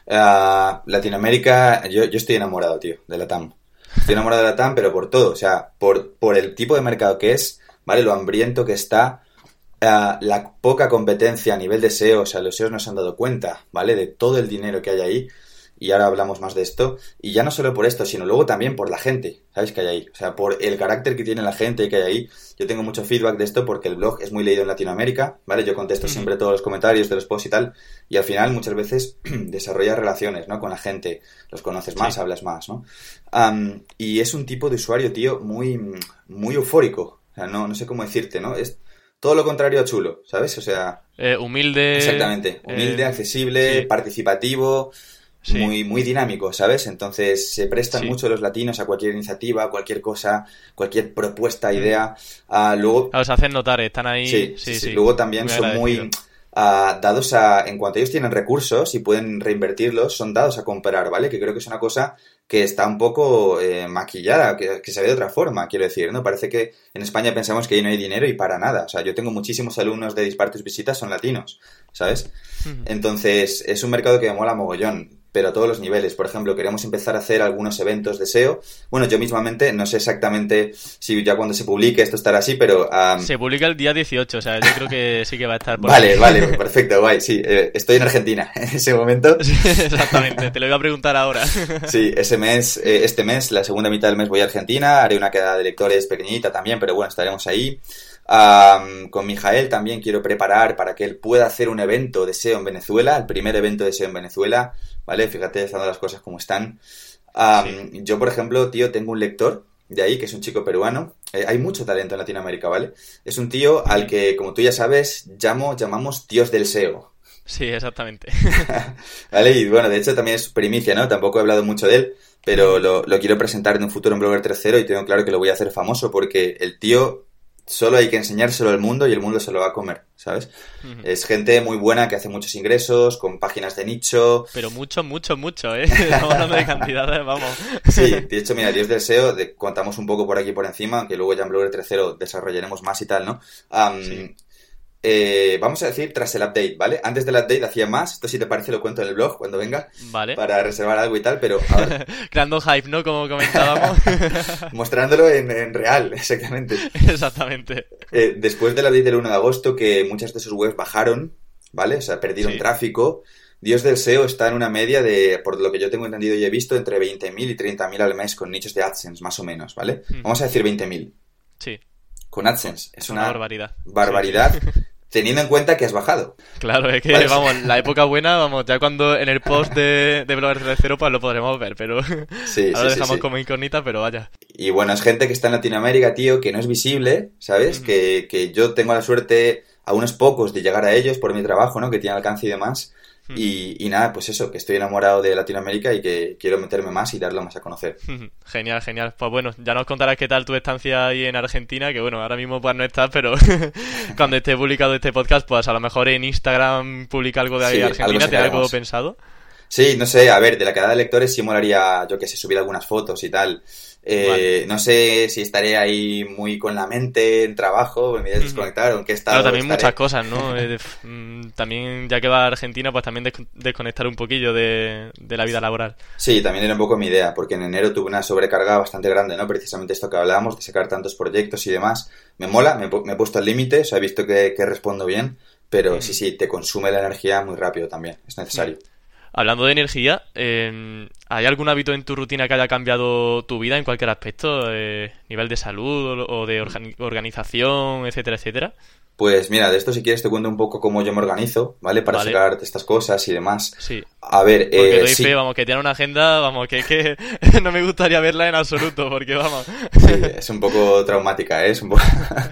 Ah, Latinoamérica, yo, yo estoy enamorado, tío, de la TAM. Estoy enamorado de la TAM, pero por todo, o sea, por, por el tipo de mercado que es, ¿vale? Lo hambriento que está, ah, la poca competencia a nivel de SEO, o sea, los SEOs no se han dado cuenta, ¿vale? De todo el dinero que hay ahí y ahora hablamos más de esto, y ya no solo por esto, sino luego también por la gente, ¿sabes? Que hay ahí, o sea, por el carácter que tiene la gente que hay ahí. Yo tengo mucho feedback de esto porque el blog es muy leído en Latinoamérica, ¿vale? Yo contesto siempre todos los comentarios de los posts y tal, y al final muchas veces desarrollas relaciones, ¿no? Con la gente, los conoces más, hablas más, ¿no? y es un tipo de usuario, tío, muy, muy eufórico, o sea, no, no sé cómo decirte, ¿no? Es todo lo contrario a chulo, ¿sabes? O sea... Eh, humilde. Exactamente. Humilde, eh, accesible, participativo muy, muy dinámico, ¿sabes? Entonces se prestan mucho los latinos a cualquier iniciativa, cualquier cosa, cualquier propuesta, idea. Uh, luego... Los hacen notar, están ahí. Sí, sí, sí. Luego también son muy ah, dados a, en cuanto ellos tienen recursos y pueden reinvertirlos, son dados a comprar, ¿vale? Que creo que es una cosa que está un poco eh, maquillada, que, se ve de otra forma, quiero decir, ¿no? Parece que en España pensamos que ahí no hay dinero y para nada. O sea, yo tengo muchísimos alumnos de Dispartes Visitas, son latinos, ¿sabes? Entonces, es un mercado que me mola mogollón pero a todos los niveles. Por ejemplo, queremos empezar a hacer algunos eventos de SEO. Bueno, yo mismamente no sé exactamente si ya cuando se publique esto estará así, pero... Se publica el día 18, o sea, yo creo que sí que va a estar por Vale, vale, perfecto, guay, sí. Eh, estoy en Argentina en ese momento. exactamente, te lo iba a preguntar ahora. sí, ese mes, eh, este mes, la segunda mitad del mes voy a Argentina, haré una quedada de lectores pequeñita también, pero bueno, estaremos ahí con Mijael también quiero preparar para que él pueda hacer un evento de SEO en Venezuela, el primer evento de SEO en Venezuela, ¿vale? Fíjate, estando las cosas como están. Yo, por ejemplo, tío, tengo un lector de ahí, que es un chico peruano. Eh, hay mucho talento en Latinoamérica, ¿vale? Es un tío al que, como tú ya sabes, llamo, llamamos Dios del SEO. Sí, exactamente. vale, y bueno, de hecho también es primicia, ¿no? Tampoco he hablado mucho de él, pero lo, lo quiero presentar en un futuro en Blogger 3.0 y tengo claro que lo voy a hacer famoso porque el tío solo hay que enseñárselo al mundo y el mundo se lo va a comer, ¿sabes? Es gente muy buena que hace muchos ingresos, con páginas de nicho. Pero mucho, mucho, mucho, ¿eh? Estamos hablando de cantidades, vamos. Sí, de hecho, mira, Dios del SEO, contamos un poco por aquí por encima, que luego ya en Blogger 3.0 desarrollaremos más y tal, ¿no? Eh, vamos a decir tras el update, ¿vale? Antes del update hacía más, esto si te parece lo cuento en el blog cuando venga, vale. para reservar algo y tal, pero Creando hype, ¿no? Como comentábamos. Mostrándolo en, real, exactamente. Exactamente. Eh, después del update del 1 de agosto, que muchas de sus webs bajaron, ¿vale? O sea, perdieron tráfico. Dios del SEO está en una media de, por lo que yo tengo entendido y he visto, entre 20.000 y 30.000 al mes con nichos de AdSense, más o menos, ¿vale? Hmm. Vamos a decir 20.000. Sí. Con AdSense. Es una, barbaridad. Barbaridad. Teniendo en cuenta que has bajado. Claro, es que, vamos, la época buena, vamos, ya cuando en el post de, de Blogger de Cero, pues lo podremos ver, pero sí, ahora lo dejamos como incógnita, pero vaya. Y bueno, es gente que está en Latinoamérica, tío, que no es visible, ¿sabes? que, que yo tengo la suerte a unos pocos de llegar a ellos por mi trabajo, ¿no? Que tiene alcance y demás. Y, nada, pues eso, que estoy enamorado de Latinoamérica y que quiero meterme más y darlo más a conocer. Genial, genial. Pues bueno, ya nos contarás qué tal tu estancia ahí en Argentina, que bueno, ahora mismo pues no estás, pero cuando esté publicado este podcast, pues a lo mejor en Instagram publica algo de ahí Argentina, ¿te algo pensado? Sí, no sé, a ver, de la cadena de lectores sí molaría, yo que sé, subir algunas fotos y tal. Eh, no sé si estaré ahí muy con la mente en trabajo, me voy a desconectar, aunque está. Claro, también muchas cosas, ¿no? Eh, mm, también, ya que va a Argentina, pues también desconectar un poquillo de, la vida laboral. Sí, también era un poco mi idea, porque en enero tuve una sobrecarga bastante grande, ¿no? Precisamente esto que hablábamos, de sacar tantos proyectos y demás. Me mola, me, he puesto al límite, o sea, he visto que, respondo bien, pero sí, sí, te consume la energía muy rápido también, es necesario. Hablando de energía, eh, ¿hay algún hábito en tu rutina que haya cambiado tu vida en cualquier aspecto? Eh, ¿Nivel de salud o de organización, etcétera, etcétera? Pues mira, de esto si quieres te cuento un poco cómo yo me organizo, ¿vale? Para sacar estas cosas y demás. Sí. A ver, porque eh, doy fe, vamos, que tiene una agenda, vamos, que que no me gustaría verla en absoluto, porque vamos. Sí, es un poco traumática, ¿eh? Es un poco...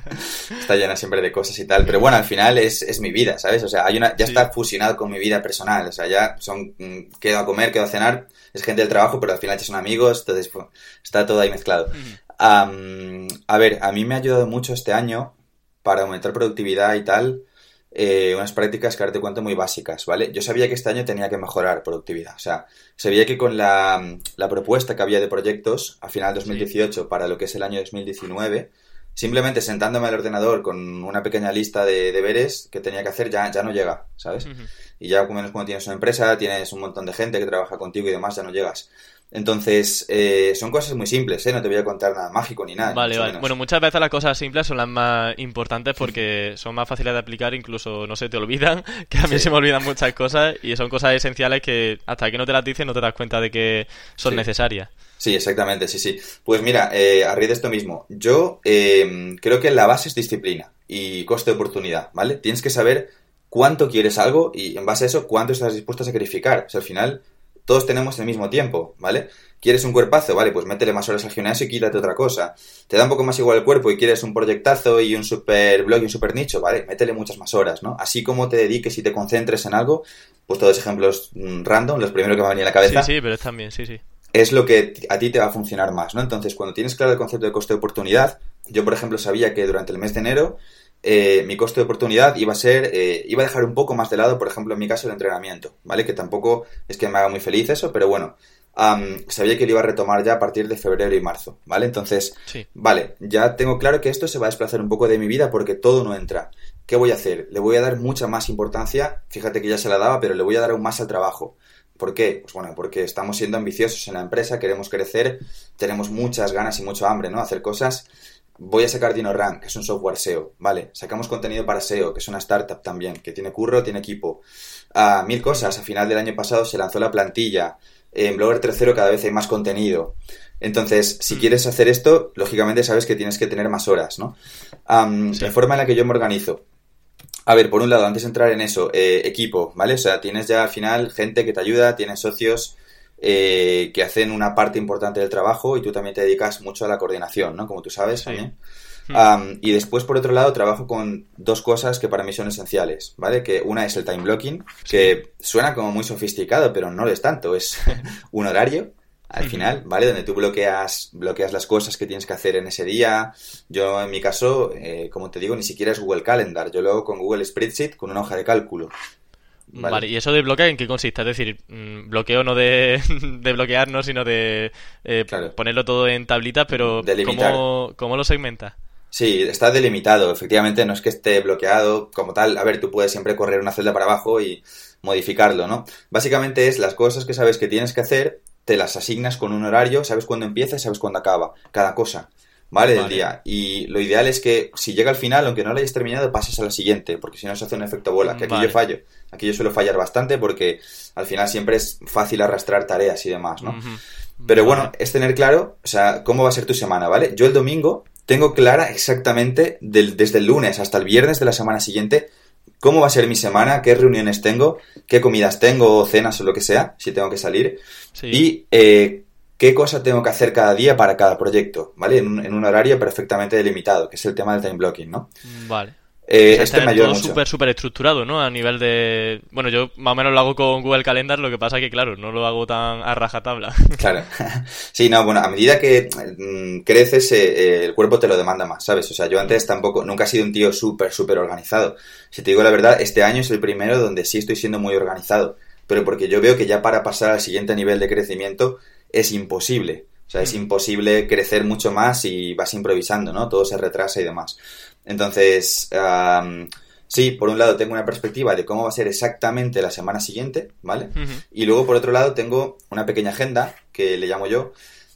está llena siempre de cosas y tal, pero bueno, al final es, es mi vida, ¿sabes? O sea, hay una, ya está fusionado con mi vida personal, o sea, ya son, mm, quedo a comer, quedo a cenar, es gente del trabajo, pero al final ya son amigos, entonces pues, está todo ahí mezclado. A ver, a mí me ha ayudado mucho este año para aumentar productividad y tal, eh, unas prácticas que ahora te cuento muy básicas, ¿vale? Yo sabía que este año tenía que mejorar productividad, o sea, sabía que con la, propuesta que había de proyectos a final de 2018 para lo que es el año 2019, simplemente sentándome al ordenador con una pequeña lista de deberes que tenía que hacer ya, ya no llega, ¿sabes? Y ya, menos cuando tienes una empresa, tienes un montón de gente que trabaja contigo y demás, ya no llegas. Entonces, eh, son cosas muy simples, ¿eh? No te voy a contar nada mágico ni nada. Vale, vale. Bueno, muchas veces las cosas simples son las más importantes porque son más fáciles de aplicar, incluso no se te olvidan, que a mí se me olvidan muchas cosas y son cosas esenciales que hasta que no te las dicen no te das cuenta de que son necesarias. Sí, exactamente, sí, sí. Pues mira, eh, a raíz de esto mismo, yo eh, creo que la base es disciplina y coste de oportunidad, ¿vale? Tienes que saber cuánto quieres algo y en base a eso cuánto estás dispuesto a sacrificar. O sea, al final todos tenemos el mismo tiempo, ¿vale? ¿Quieres un cuerpazo? Vale, pues métele más horas al gimnasio y quítate otra cosa. ¿Te da un poco más igual el cuerpo y quieres un proyectazo y un super blog y un super nicho? Vale, métele muchas más horas, ¿no? Así como te dediques y te concentres en algo, pues todos ejemplos mm, random, los primeros que me van a venir a la cabeza. Sí, sí, pero también, sí, sí. Es lo que a ti te va a funcionar más, ¿no? Entonces, cuando tienes claro el concepto de coste de oportunidad, yo, por ejemplo, sabía que durante el mes de enero eh, mi costo de oportunidad iba a ser, eh, iba a dejar un poco más de lado, por ejemplo, en mi caso, el entrenamiento, ¿vale? Que tampoco es que me haga muy feliz eso, pero bueno, sabía que lo iba a retomar ya a partir de febrero y marzo, ¿vale? Entonces, vale, ya tengo claro que esto se va a desplazar un poco de mi vida porque todo no entra. ¿Qué voy a hacer? Le voy a dar mucha más importancia, fíjate que ya se la daba, pero le voy a dar aún más al trabajo. ¿Por qué? Pues bueno, porque estamos siendo ambiciosos en la empresa, queremos crecer, tenemos muchas ganas y mucho hambre, ¿no? Hacer cosas voy a sacar DinoRank, que es un software SEO, ¿vale? Sacamos contenido para SEO, que es una startup también, que tiene curro, tiene equipo. Ah, mil cosas. A final del año pasado se lanzó la plantilla. En Blogger 3.0 cada vez hay más contenido. Entonces, si mm. quieres hacer esto, lógicamente sabes que tienes que tener más horas, ¿no? La forma en la que yo me organizo. A ver, por un lado, antes de entrar en eso, eh, equipo, ¿vale? O sea, tienes ya al final gente que te ayuda, tienes socios, eh, que hacen una parte importante del trabajo y tú también te dedicas mucho a la coordinación, ¿no? Como tú sabes también. Hmm. y después, por otro lado, trabajo con dos cosas que para mí son esenciales, ¿vale? Que una es el time blocking, que suena como muy sofisticado, pero no lo es tanto. Es un horario, al final, ¿vale? Donde tú bloqueas, bloqueas las cosas que tienes que hacer en ese día. Yo, en mi caso, eh, como te digo, ni siquiera es Google Calendar. Yo lo hago con Google Spreadsheet con una hoja de cálculo. Vale. ¿y eso de bloquear en qué consiste? Es decir, mm, bloqueo no de, de bloquear, no, sino de eh, ponerlo todo en tablitas, pero ¿cómo, ¿cómo, lo segmentas? Sí, está delimitado. Efectivamente, no es que esté bloqueado como tal. A ver, tú puedes siempre correr una celda para abajo y modificarlo, ¿no? Básicamente es las cosas que sabes que tienes que hacer, te las asignas con un horario, sabes cuándo empieza y sabes cuándo acaba, cada cosa. ¿Vale? Del día. Y lo ideal es que si llega al final, aunque no lo hayas terminado, pases a la siguiente, porque si no se hace un efecto bola, que aquí yo fallo. Aquí yo suelo fallar bastante porque al final siempre es fácil arrastrar tareas y demás, ¿no? Pero bueno, es tener claro, o sea, cómo va a ser tu semana, ¿vale? Yo el domingo tengo clara exactamente desde el lunes hasta el viernes de la semana siguiente cómo va a ser mi semana, qué reuniones tengo, qué comidas tengo, cenas o lo que sea, si tengo que salir. Y eh, qué cosa tengo que hacer cada día para cada proyecto, ¿vale? En un, en un, horario perfectamente delimitado, que es el tema del time blocking, ¿no? Vale. Eh, este me ayuda todo súper, súper estructurado, ¿no? A nivel de... Bueno, yo más o menos lo hago con Google Calendar, lo que pasa que, claro, no lo hago tan a rajatabla. Claro. Sí, no, bueno, a medida que mm, creces, eh, eh, el cuerpo te lo demanda más, ¿sabes? O sea, yo antes tampoco, nunca he sido un tío súper, súper organizado. Si te digo la verdad, este año es el primero donde sí estoy siendo muy organizado. Pero porque yo veo que ya para pasar al siguiente nivel de crecimiento es imposible. O sea, es mm. imposible crecer mucho más y vas improvisando, ¿no? Todo se retrasa y demás. Entonces, sí, por un lado tengo una perspectiva de cómo va a ser exactamente la semana siguiente, ¿vale? Y luego, por otro lado, tengo una pequeña agenda, que le llamo yo,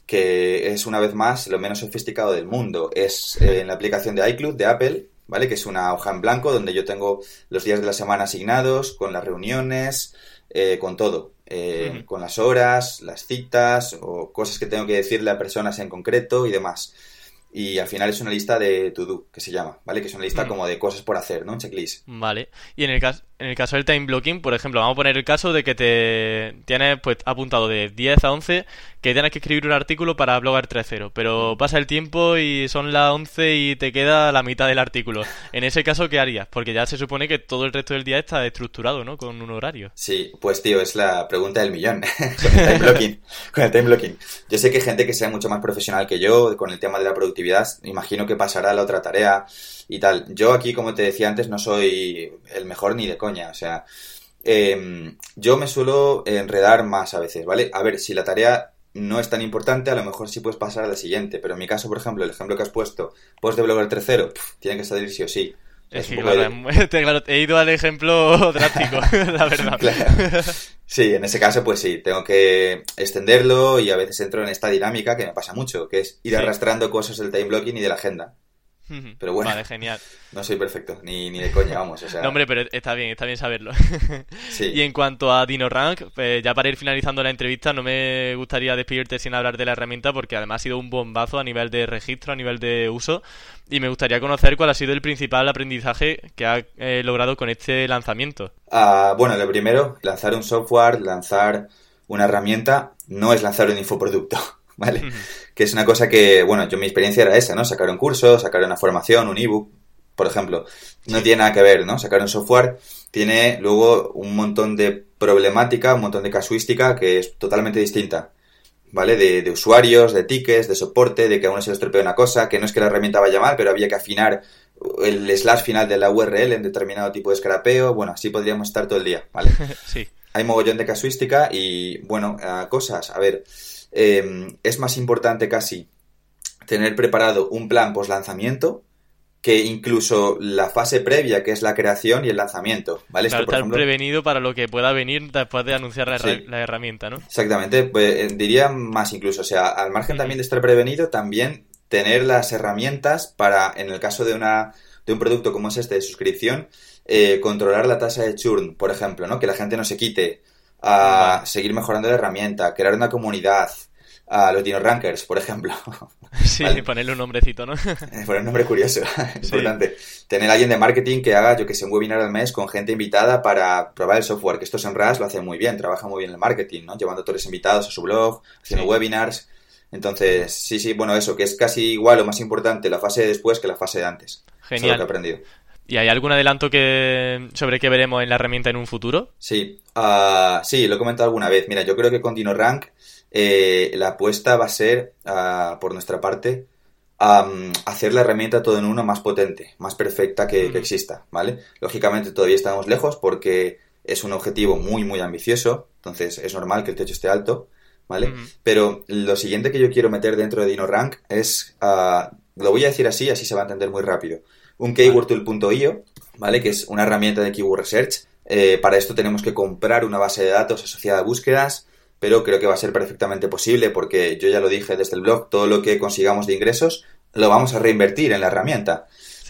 que es una vez más lo menos sofisticado del mundo. Es eh, en la aplicación de iCloud de Apple, ¿vale? Que es una hoja en blanco donde yo tengo los días de la semana asignados, con las reuniones, eh, con todo. Eh, con las horas, las citas o cosas que tengo que decirle a personas en concreto y demás y al final es una lista de to-do, que se llama, ¿vale? Que es una lista como de cosas por hacer, ¿no? Un checklist. Vale. Y en el, caso, en el caso del time blocking, por ejemplo, vamos a poner el caso de que te tienes pues apuntado de 10 a 11 que tienes que escribir un artículo para Blogger 3.0, pero pasa el tiempo y son las 11 y te queda la mitad del artículo. En ese caso, ¿qué harías? Porque ya se supone que todo el resto del día está estructurado, ¿no? Con un horario. Sí, pues tío, es la pregunta del millón con el time blocking. con el time blocking. Yo sé que gente que sea mucho más profesional que yo con el tema de la productividad, imagino que pasará a la otra tarea y tal. Yo aquí, como te decía antes, no soy el mejor ni de coña, o sea... Em, yo me suelo enredar más a veces, ¿vale? A ver, si la tarea no es tan importante, a lo mejor sí puedes pasar a la siguiente. Pero en mi caso, por ejemplo, el ejemplo que has puesto, post de Blogger tercero, tiene que salir sí o sí. Es claro, he ido al ejemplo drástico, la verdad. Sí, en ese caso, pues sí, tengo que extenderlo y a veces entro en esta dinámica que me pasa mucho, que es ir arrastrando cosas del time blocking y de la agenda. Pero bueno, vale, genial. no soy perfecto, ni, ni de coña, vamos. O sea... No, hombre, pero está bien, está bien saberlo. Y en cuanto a DinoRank, pues ya para ir finalizando la entrevista, no me gustaría despedirte sin hablar de la herramienta, porque además ha sido un bombazo a nivel de registro, a nivel de uso, y me gustaría conocer cuál ha sido el principal aprendizaje que ha eh, logrado con este lanzamiento. Ah, bueno, lo primero, lanzar un software, lanzar una herramienta, no es lanzar un infoproducto. ¿vale? Que es una cosa que, bueno, yo mi experiencia era esa, ¿no? Sacar un curso, sacar una formación, un ebook, por ejemplo. No tiene nada que ver, ¿no? Sacar un software tiene luego un montón de problemática, un montón de casuística que es totalmente distinta. ¿Vale? De, usuarios, de tickets, de soporte, de que a uno se le estropea una cosa, que no es que la herramienta vaya mal, pero había que afinar el slash final de la URL en determinado tipo de escrapeo. Bueno, así podríamos estar todo el día, ¿vale? sí. Hay mogollón de casuística y, bueno, cosas. A ver, Em, es más importante casi tener preparado un plan post lanzamiento que incluso la fase previa, que es la creación y el lanzamiento, ¿vale? Claro, estar prevenido para lo que pueda venir después de anunciar la, herramienta, ¿no? Exactamente, pues, eh, diría más incluso, o sea, al margen también de estar prevenido, también tener las herramientas para, en el caso de, una, de un producto como es este de suscripción, eh, controlar la tasa de churn, por ejemplo, ¿no? Que la gente no se quite a seguir mejorando la herramienta, crear una comunidad, a los Dino Rankers, por ejemplo. Sí, ponerle un nombrecito, ¿no? Eh, poner un nombre curioso, importante. Tener a alguien de marketing que haga, yo que sé, un webinar al mes con gente invitada para probar el software, que estos en RAS lo hacen muy bien, trabaja muy bien el marketing, ¿no? Llevando a todos los invitados a su blog, haciendo webinars. Entonces, sí, sí, bueno, eso, que es casi igual o más importante la fase de después que la fase de antes. Genial. lo que he aprendido. ¿Y hay algún adelanto que sobre qué veremos en la herramienta en un futuro? Sí, uh, sí, lo he comentado alguna vez. Mira, yo creo que con DinoRank eh, la apuesta va a ser, ah, por nuestra parte, hacer la herramienta todo en uno más potente, más perfecta que, exista, ¿vale? Lógicamente todavía estamos lejos porque es un objetivo muy, muy ambicioso, entonces es normal que el techo esté alto, ¿vale? Pero lo siguiente que yo quiero meter dentro de DinoRank es, ah, lo voy a decir así, así se va a entender muy rápido, un keywordtool.io, ¿vale? Que es una herramienta de keyword research. Eh, para esto tenemos que comprar una base de datos asociada a búsquedas, pero creo que va a ser perfectamente posible porque yo ya lo dije desde el blog, todo lo que consigamos de ingresos lo vamos a reinvertir en la herramienta.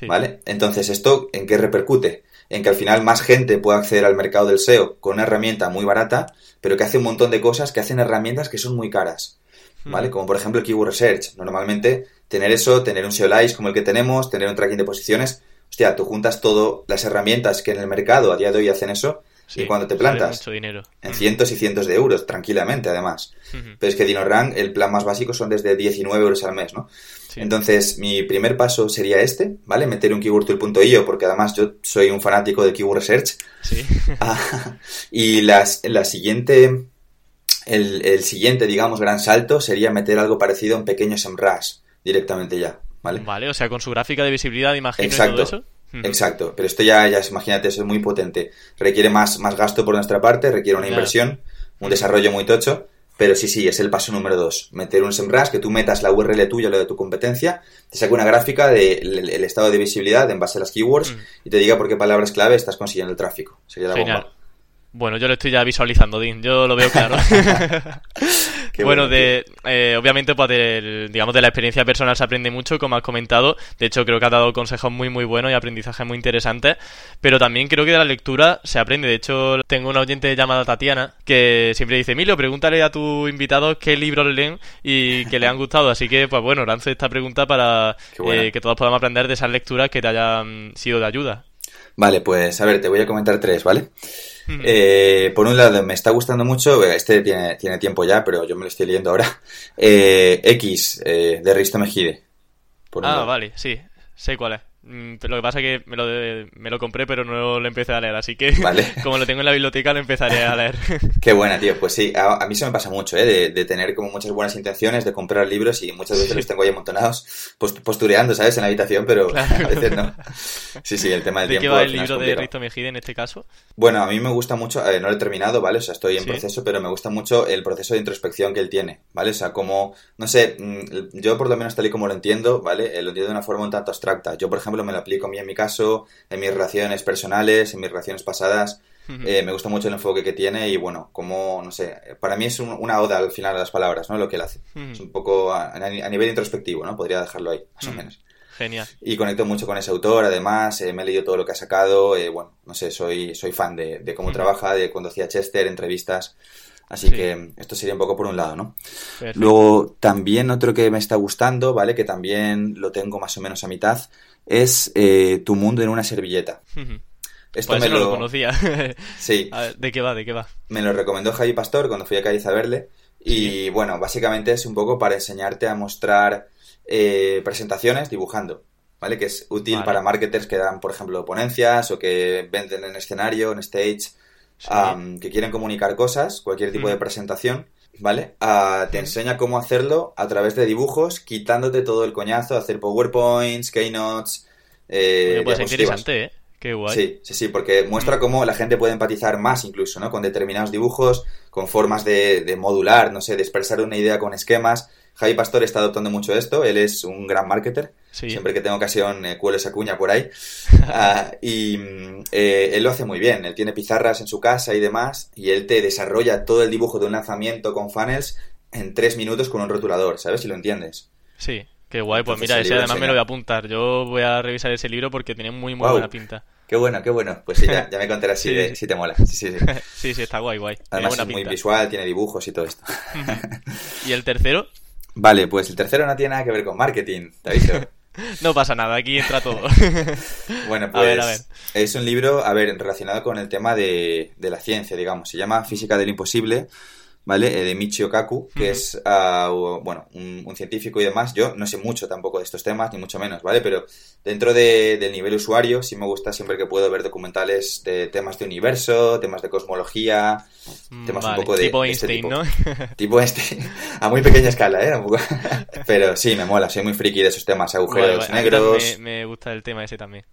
¿Vale? Entonces, ¿esto en qué repercute? En que al final más gente pueda acceder al mercado del SEO con una herramienta muy barata, pero que hace un montón de cosas que hacen herramientas que son muy caras. ¿Vale? Como por ejemplo el Keyword Research. Normalmente, tener eso, tener un SEO Live como el que tenemos, tener un tracking de posiciones, hostia, tú juntas todas las herramientas que en el mercado a día de hoy hacen eso y cuando te plantas en cientos y cientos de euros, tranquilamente además. Pero es que DinoRank, el plan más básico son desde 19 euros al mes, ¿no? Entonces, mi primer paso sería este, ¿vale? Meter un keywordtool.io, porque además yo soy un fanático de keyword research. Sí. Ah, y las, la siguiente, el, el, siguiente, digamos, gran salto sería meter algo parecido en pequeños SEMrush directamente ya, ¿vale? Vale, o sea, con su gráfica de visibilidad, imagino, Exacto. y todo eso. Exacto, pero esto ya, ya imagínate, eso es muy potente. Requiere más, más gasto por nuestra parte, requiere una inversión, un desarrollo muy tocho, pero sí, sí, es el paso número dos. Meter un SEMrush, que tú metas la URL tuya, lo de tu competencia, te saque una gráfica del estado de visibilidad en base a las keywords y te diga por qué palabras clave estás consiguiendo el tráfico. Sería la bomba. Bueno, yo lo estoy ya visualizando, Dean. Yo lo veo claro. bueno, de, eh, obviamente, pues, digamos, de la experiencia personal se aprende mucho, como has comentado. De hecho, creo que has dado consejos muy, muy buenos y aprendizajes muy interesantes. Pero también creo que de la lectura se aprende. De hecho, tengo una oyente llamada Tatiana que siempre dice, Emilio, pregúntale a tu invitado qué libros leen y que le han gustado. Así que, pues bueno, lance esta pregunta para eh, que todos podamos aprender de esas lecturas que te hayan sido de ayuda. Vale, pues a ver, te voy a comentar tres, ¿vale? Eh, por un lado, me está gustando mucho, este tiene, tiene tiempo ya, pero yo me lo estoy leyendo ahora. Eh, X, eh, de Risto Mejide. ah, vale, sí, sé cuál es. Mm, lo que pasa es que me lo, me lo compré, pero no lo empecé a leer, así que como lo tengo en la biblioteca, lo empezaré a leer. Qué buena, tío. Pues sí, a, mí se me pasa mucho, ¿eh? De, tener como muchas buenas intenciones, de comprar libros y muchas veces los tengo ahí amontonados, postureando, ¿sabes? En la habitación, pero a veces no. Sí, sí, el tema del ¿De tiempo. ¿Qué va el libro de Risto Mejide en este caso? Bueno, a mí me gusta mucho, no lo he terminado, ¿vale? O sea, estoy en proceso, pero me gusta mucho el proceso de introspección que él tiene, ¿vale? O sea, como, no sé, mm, yo por lo menos tal y como lo entiendo, ¿vale? Lo entiendo de una forma un tanto abstracta. Yo, por ejemplo, me lo aplico a mí en mi caso, en mis relaciones personales, en mis relaciones pasadas. Eh, me gusta mucho el enfoque que tiene y bueno, como, no sé, para mí es una oda al final de las palabras, ¿no? Lo que él hace. Es un poco a, nivel introspectivo, ¿no? Podría dejarlo ahí, más o menos. Genial. Y conecto mucho con ese autor, además, eh, me he leído todo lo que ha sacado, eh, bueno, no sé, soy, soy fan de, cómo trabaja, de cuando hacía Chester, entrevistas. Así que esto sería un poco por un lado, ¿no? Luego, también otro que me está gustando, ¿vale? Que también lo tengo más o menos a mitad, es eh, Tu mundo en una servilleta. Esto me lo... conocía. sí. ¿De qué va? ¿De qué va? Me lo recomendó Javi Pastor cuando fui a Cádiz a verle. Y bueno, básicamente es un poco para enseñarte a mostrar eh, presentaciones dibujando. ¿Vale? Que es útil para marketers que dan, por ejemplo, ponencias o que venden en escenario, en stage, que quieren comunicar cosas, cualquier tipo de presentación. ¿Vale? Ah, te enseña cómo hacerlo a través de dibujos, quitándote todo el coñazo, hacer PowerPoints, Keynotes. Eh, pues interesante, ¿eh? Qué guay. Sí, sí, sí, porque muestra cómo la gente puede empatizar más incluso, ¿no? Con determinados dibujos, con formas de, de modular, no sé, de expresar una idea con esquemas. Javi Pastor está adoptando mucho esto, él es un gran marketer. Siempre que tengo ocasión eh, cuelo esa cuña por ahí. Ah, y eh, él lo hace muy bien, él tiene pizarras en su casa y demás, y él te desarrolla todo el dibujo de un lanzamiento con funnels en tres minutos con un rotulador, ¿sabes? Si lo entiendes. Sí, qué guay. Pues mira, ese además me lo voy a apuntar. Yo voy a revisar ese libro porque tiene muy, muy buena pinta. Qué bueno, qué bueno. Pues sí, ya, me contarás si, si, te mola. Sí, sí, sí. sí, sí, está guay, guay. Además es muy visual, tiene dibujos y todo esto. ¿Y el tercero? Vale, pues el tercero no tiene nada que ver con marketing, te aviso. no pasa nada, aquí entra todo. bueno, pues es un libro, a ver, relacionado con el tema de, de, la ciencia, digamos. Se llama Física del Imposible, ¿vale? Eh, de Michio Kaku, que es, uh, bueno, un, un, científico y demás. Yo no sé mucho tampoco de estos temas, ni mucho menos, ¿vale? Pero dentro de, del nivel usuario, sí me gusta siempre que puedo ver documentales de temas de universo, temas de cosmología, temas vale, un poco de... Tipo este Einstein, tipo. ¿no? Tipo Einstein, a muy pequeña escala, ¿eh? Pero sí, me mola, soy muy friki de esos temas, agujeros negros... Me, me gusta el tema ese también.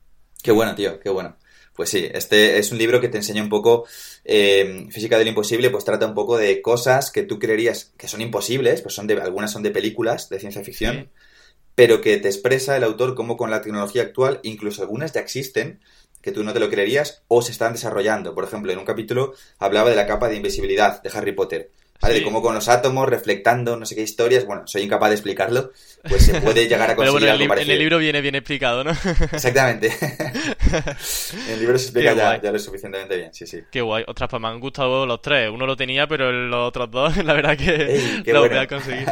Qué bueno, tío, qué bueno. Pues sí, este es un libro que te enseña un poco eh, física del imposible, pues trata un poco de cosas que tú creerías que son imposibles, pues son de, algunas son de películas de ciencia ficción, Sí. pero que te expresa el autor cómo con la tecnología actual, incluso algunas ya existen, que tú no te lo creerías o se están desarrollando. Por ejemplo, en un capítulo hablaba de la capa de invisibilidad de Harry Potter. ¿Vale? Sí. De cómo con los átomos reflectando no sé qué historias, bueno, soy incapaz de explicarlo, pues se puede llegar a Pero conseguir bueno, en el, algo lib- en parecido. el libro viene bien explicado, ¿no? Exactamente. en el libro se explica ya, ya lo suficientemente bien, sí, sí. Qué guay. Ostras, pues me han gustado los tres. Uno lo tenía, pero los otros dos, la verdad que Ey, qué los bueno. voy a conseguir.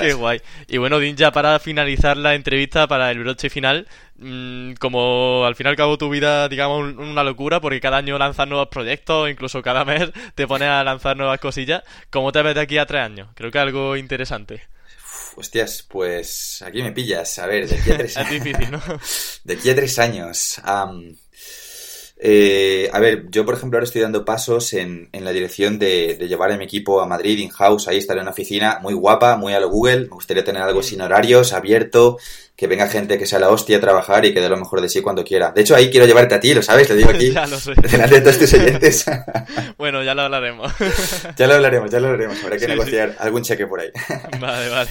Qué guay. Y bueno, Din, ya para finalizar la entrevista, para el broche final, mm, como al fin y al cabo tu vida, digamos, un- una locura, porque cada año lanzas nuevos proyectos, incluso cada mes te pones a lanzar nuevas cosillas, ¿cómo te ves de aquí a tres años? Creo que algo interesante. Uf, Hostias, pues aquí me pillas. A ver, de aquí a tres Es difícil, ¿no? De aquí a tres años. Eh, a ver, yo por ejemplo ahora estoy dando pasos en, en la dirección de, de llevar a mi equipo a Madrid, in-house, ahí estaré en una oficina muy guapa, muy a lo Google. Me gustaría tener algo sin horarios, abierto, que venga gente que sea la hostia a trabajar y que dé lo mejor de sí cuando quiera. De hecho, ahí quiero llevarte a ti, lo sabes, lo digo aquí, Ya lo sé. delante de todos tus oyentes. Bueno, ya lo hablaremos. ya lo hablaremos, ya lo hablaremos. Habrá que Sí, sí. negociar algún cheque por ahí. Vale, vale.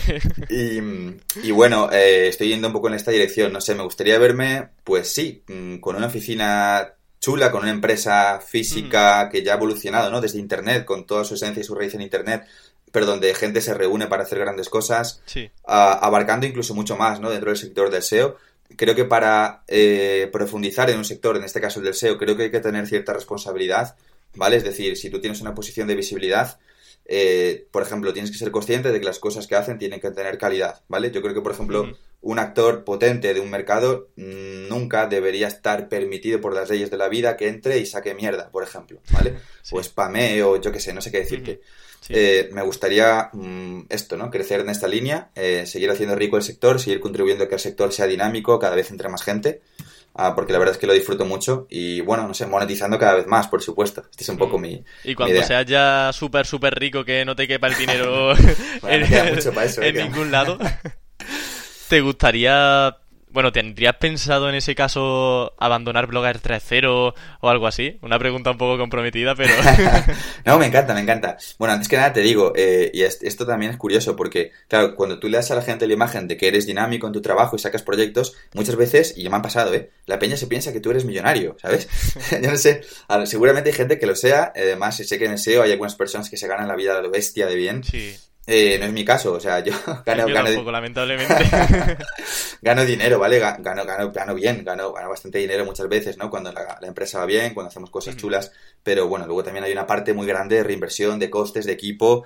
Y, y bueno, eh, estoy yendo un poco en esta dirección. No sé, me gustaría verme, pues sí, mm, con una oficina chula, con una empresa física que ya ha evolucionado, ¿no? Desde Internet, con toda su esencia y su raíz en Internet, pero donde gente se reúne para hacer grandes cosas, Sí. abarcando incluso mucho más, ¿no? Dentro del sector del SEO. Creo que para eh, profundizar en un sector, en este caso el del SEO, creo que hay que tener cierta responsabilidad, ¿vale? Es decir, si tú tienes una posición de visibilidad, eh, por ejemplo, tienes que ser consciente de que las cosas que hacen tienen que tener calidad, ¿vale? Yo creo que, por ejemplo, Ujú. Un actor potente de un mercado mm, nunca debería estar permitido por las leyes de la vida que entre y saque mierda, por ejemplo, ¿vale? Sí. O spamee o yo qué sé, no sé qué decirte. Sí. Eh, me gustaría mm, esto, ¿no? Crecer en esta línea, eh, seguir haciendo rico el sector, seguir contribuyendo a que el sector sea dinámico, cada vez entre más gente, ah, porque la verdad es que lo disfruto mucho y, bueno, no sé, monetizando cada vez más, por supuesto. Este es un poco Mm. mi, Y cuando idea. seas ya súper, súper rico que no te quepa el dinero Bueno, queda mucho para eso, en ningún lado, ¿te gustaría, bueno, tendrías pensado en ese caso abandonar Blogger 3.0 o algo así? Una pregunta un poco comprometida, pero... no, me encanta, me encanta. Bueno, antes que nada te digo, eh, y es- esto también es curioso porque, claro, cuando tú le das a la gente la imagen de que eres dinámico en tu trabajo y sacas proyectos, muchas veces, y ya me han pasado, ¿eh? La peña se piensa que tú eres millonario, ¿sabes? Yo no sé, ver, seguramente hay gente que lo sea, además sé que en el SEO hay algunas personas que se ganan la vida a lo bestia de bien. Sí, Eh, no es mi caso, o sea, yo gano, yo gano, tampoco, lamentablemente. gano dinero, ¿vale? Ga- Gano, gano, gano bien, gano, gano bastante dinero muchas veces, ¿no? Cuando la, la empresa va bien, cuando hacemos cosas chulas, pero bueno, luego también hay una parte muy grande de reinversión, de costes, de equipo,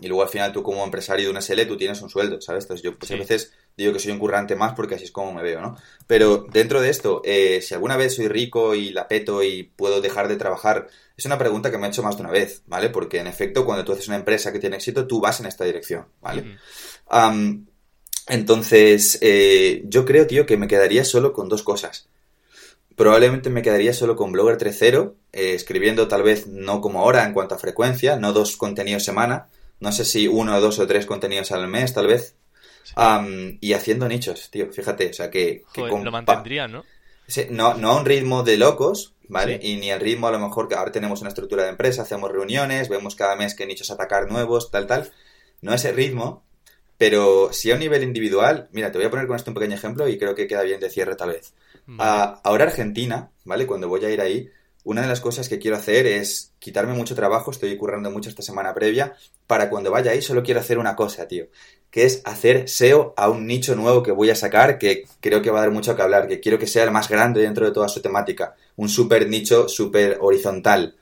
y luego al final tú como empresario de una SL tú tienes un sueldo, ¿sabes? Entonces yo pues, Sí. a veces digo que soy un currante más porque así es como me veo, ¿no? Pero dentro de esto, eh, si alguna vez soy rico y la peto y puedo dejar de trabajar, es una pregunta que me he hecho más de una vez, ¿vale? Porque en efecto, cuando tú haces una empresa que tiene éxito, tú vas en esta dirección, ¿vale? Entonces, eh, yo creo, tío, que me quedaría solo con dos cosas. Probablemente me quedaría solo con Blogger 3.0, eh, escribiendo tal vez no como ahora en cuanto a frecuencia, no dos contenidos semana, no sé si uno, dos o tres contenidos al mes, tal vez. Sí. Y haciendo nichos, tío, fíjate, o sea que... que Joder, con lo mantendrías, ¿no? No, no a un ritmo de locos, ¿vale? Sí. Y ni el ritmo a lo mejor que ahora tenemos una estructura de empresa, hacemos reuniones, vemos cada mes qué nichos atacar nuevos, tal, tal. No ese ritmo, pero sí a un nivel individual. Mira, te voy a poner con esto un pequeño ejemplo y creo que queda bien de cierre tal vez. Ah, ahora Argentina, ¿vale? Cuando voy a ir ahí, una de las cosas que quiero hacer es quitarme mucho trabajo, estoy currando mucho esta semana previa, para cuando vaya ahí solo quiero hacer una cosa, tío, que es hacer SEO a un nicho nuevo que voy a sacar, que creo que va a dar mucho que hablar, que quiero que sea el más grande dentro de toda su temática, un super nicho, super horizontal,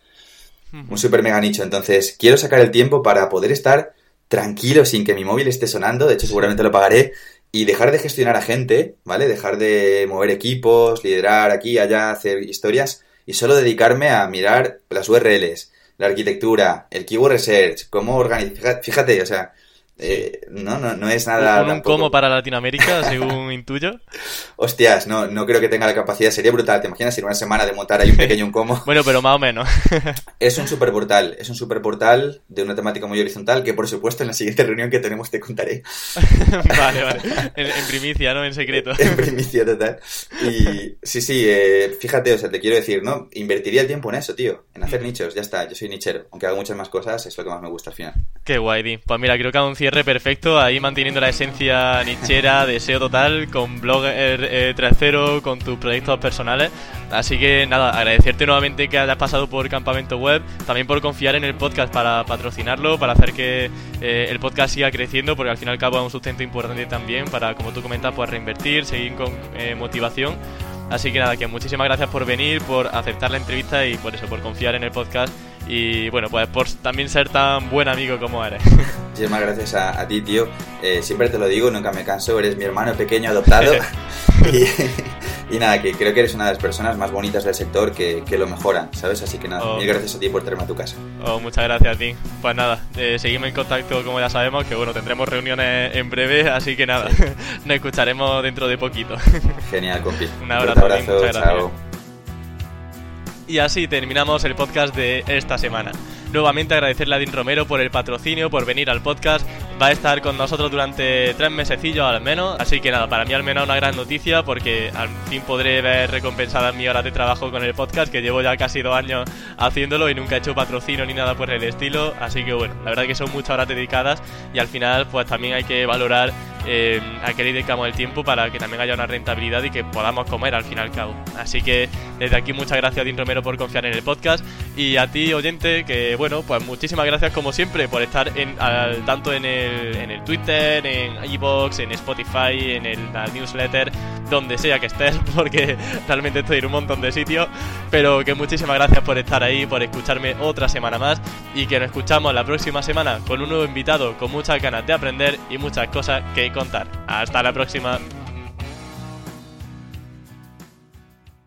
un super mega nicho. Entonces, quiero sacar el tiempo para poder estar tranquilo sin que mi móvil esté sonando, de hecho seguramente lo pagaré, y dejar de gestionar a gente, ¿vale? Dejar de mover equipos, liderar aquí, allá, hacer historias, y solo dedicarme a mirar las URLs, la arquitectura, el keyword research, cómo organizar, fíjate, o sea, eh, no, no, no es nada. Un, un como para Latinoamérica, según intuyo. Hostias, no, no creo que tenga la capacidad. Sería brutal. ¿Te imaginas ir una semana de montar ahí un pequeño un como? bueno, pero más o menos. es un super portal. Es un super portal de una temática muy horizontal que, por supuesto, en la siguiente reunión que tenemos te contaré. vale, vale. En, primicia, ¿no? En secreto. en primicia total. Y sí, sí, eh, fíjate, o sea, te quiero decir, ¿no? Invertiría el tiempo en eso, tío. En hacer mm. nichos. Ya está. Yo soy nichero. Aunque hago muchas más cosas, es lo que más me gusta al final. Qué guay, Di. Pues mira, creo que un cierre perfecto, ahí manteniendo la esencia nichera, deseo total, con Blogger eh, 3.0, con tus proyectos personales. Así que nada, agradecerte nuevamente que hayas pasado por Campamento Web, también por confiar en el podcast para patrocinarlo, para hacer que eh, el podcast siga creciendo, porque al fin y al cabo es un sustento importante también para, como tú comentas, pues reinvertir, seguir con eh, motivación. Así que nada, que muchísimas gracias por venir, por aceptar la entrevista y por eso, por confiar en el podcast y bueno, pues por también ser tan buen amigo como eres. Muchísimas gracias a, ti, tío. Eh, siempre te lo digo, nunca me canso, eres mi hermano pequeño adoptado. y, nada, que creo que eres una de las personas más bonitas del sector que, lo mejoran, ¿sabes? Así que nada, oh. mil gracias a ti por traerme a tu casa. Oh, muchas gracias a ti. Pues nada, eh, seguimos en contacto como ya sabemos, que bueno, tendremos reuniones en breve, así que nada, nos escucharemos dentro de poquito. Genial, compi. Un abrazo, Un abrazo muchas gracias. Chao. Y así terminamos el podcast de esta semana. Nuevamente agradecerle a Din Romero por el patrocinio, por venir al podcast. Va a estar con nosotros durante tres mesecillos al menos. Así que nada, para mí al menos una gran noticia porque al fin podré ver recompensadas mi hora de trabajo con el podcast, que llevo ya casi dos años haciéndolo y nunca he hecho patrocinio ni nada por el estilo. Así que bueno, la verdad que son muchas horas dedicadas y al final pues también hay que valorar eh, a qué dedicamos el tiempo para que también haya una rentabilidad y que podamos comer al fin y al cabo. Así que desde aquí muchas gracias Din Romero por confiar en el podcast y a ti oyente que bueno, pues muchísimas gracias como siempre por estar en, al tanto en en el Twitter, en iBox, en Spotify, en el, la newsletter, donde sea que estés, porque realmente estoy en un montón de sitios. Pero que muchísimas gracias por estar ahí, por escucharme otra semana más y que nos escuchamos la próxima semana con un nuevo invitado con muchas ganas de aprender y muchas cosas que contar. Hasta la próxima.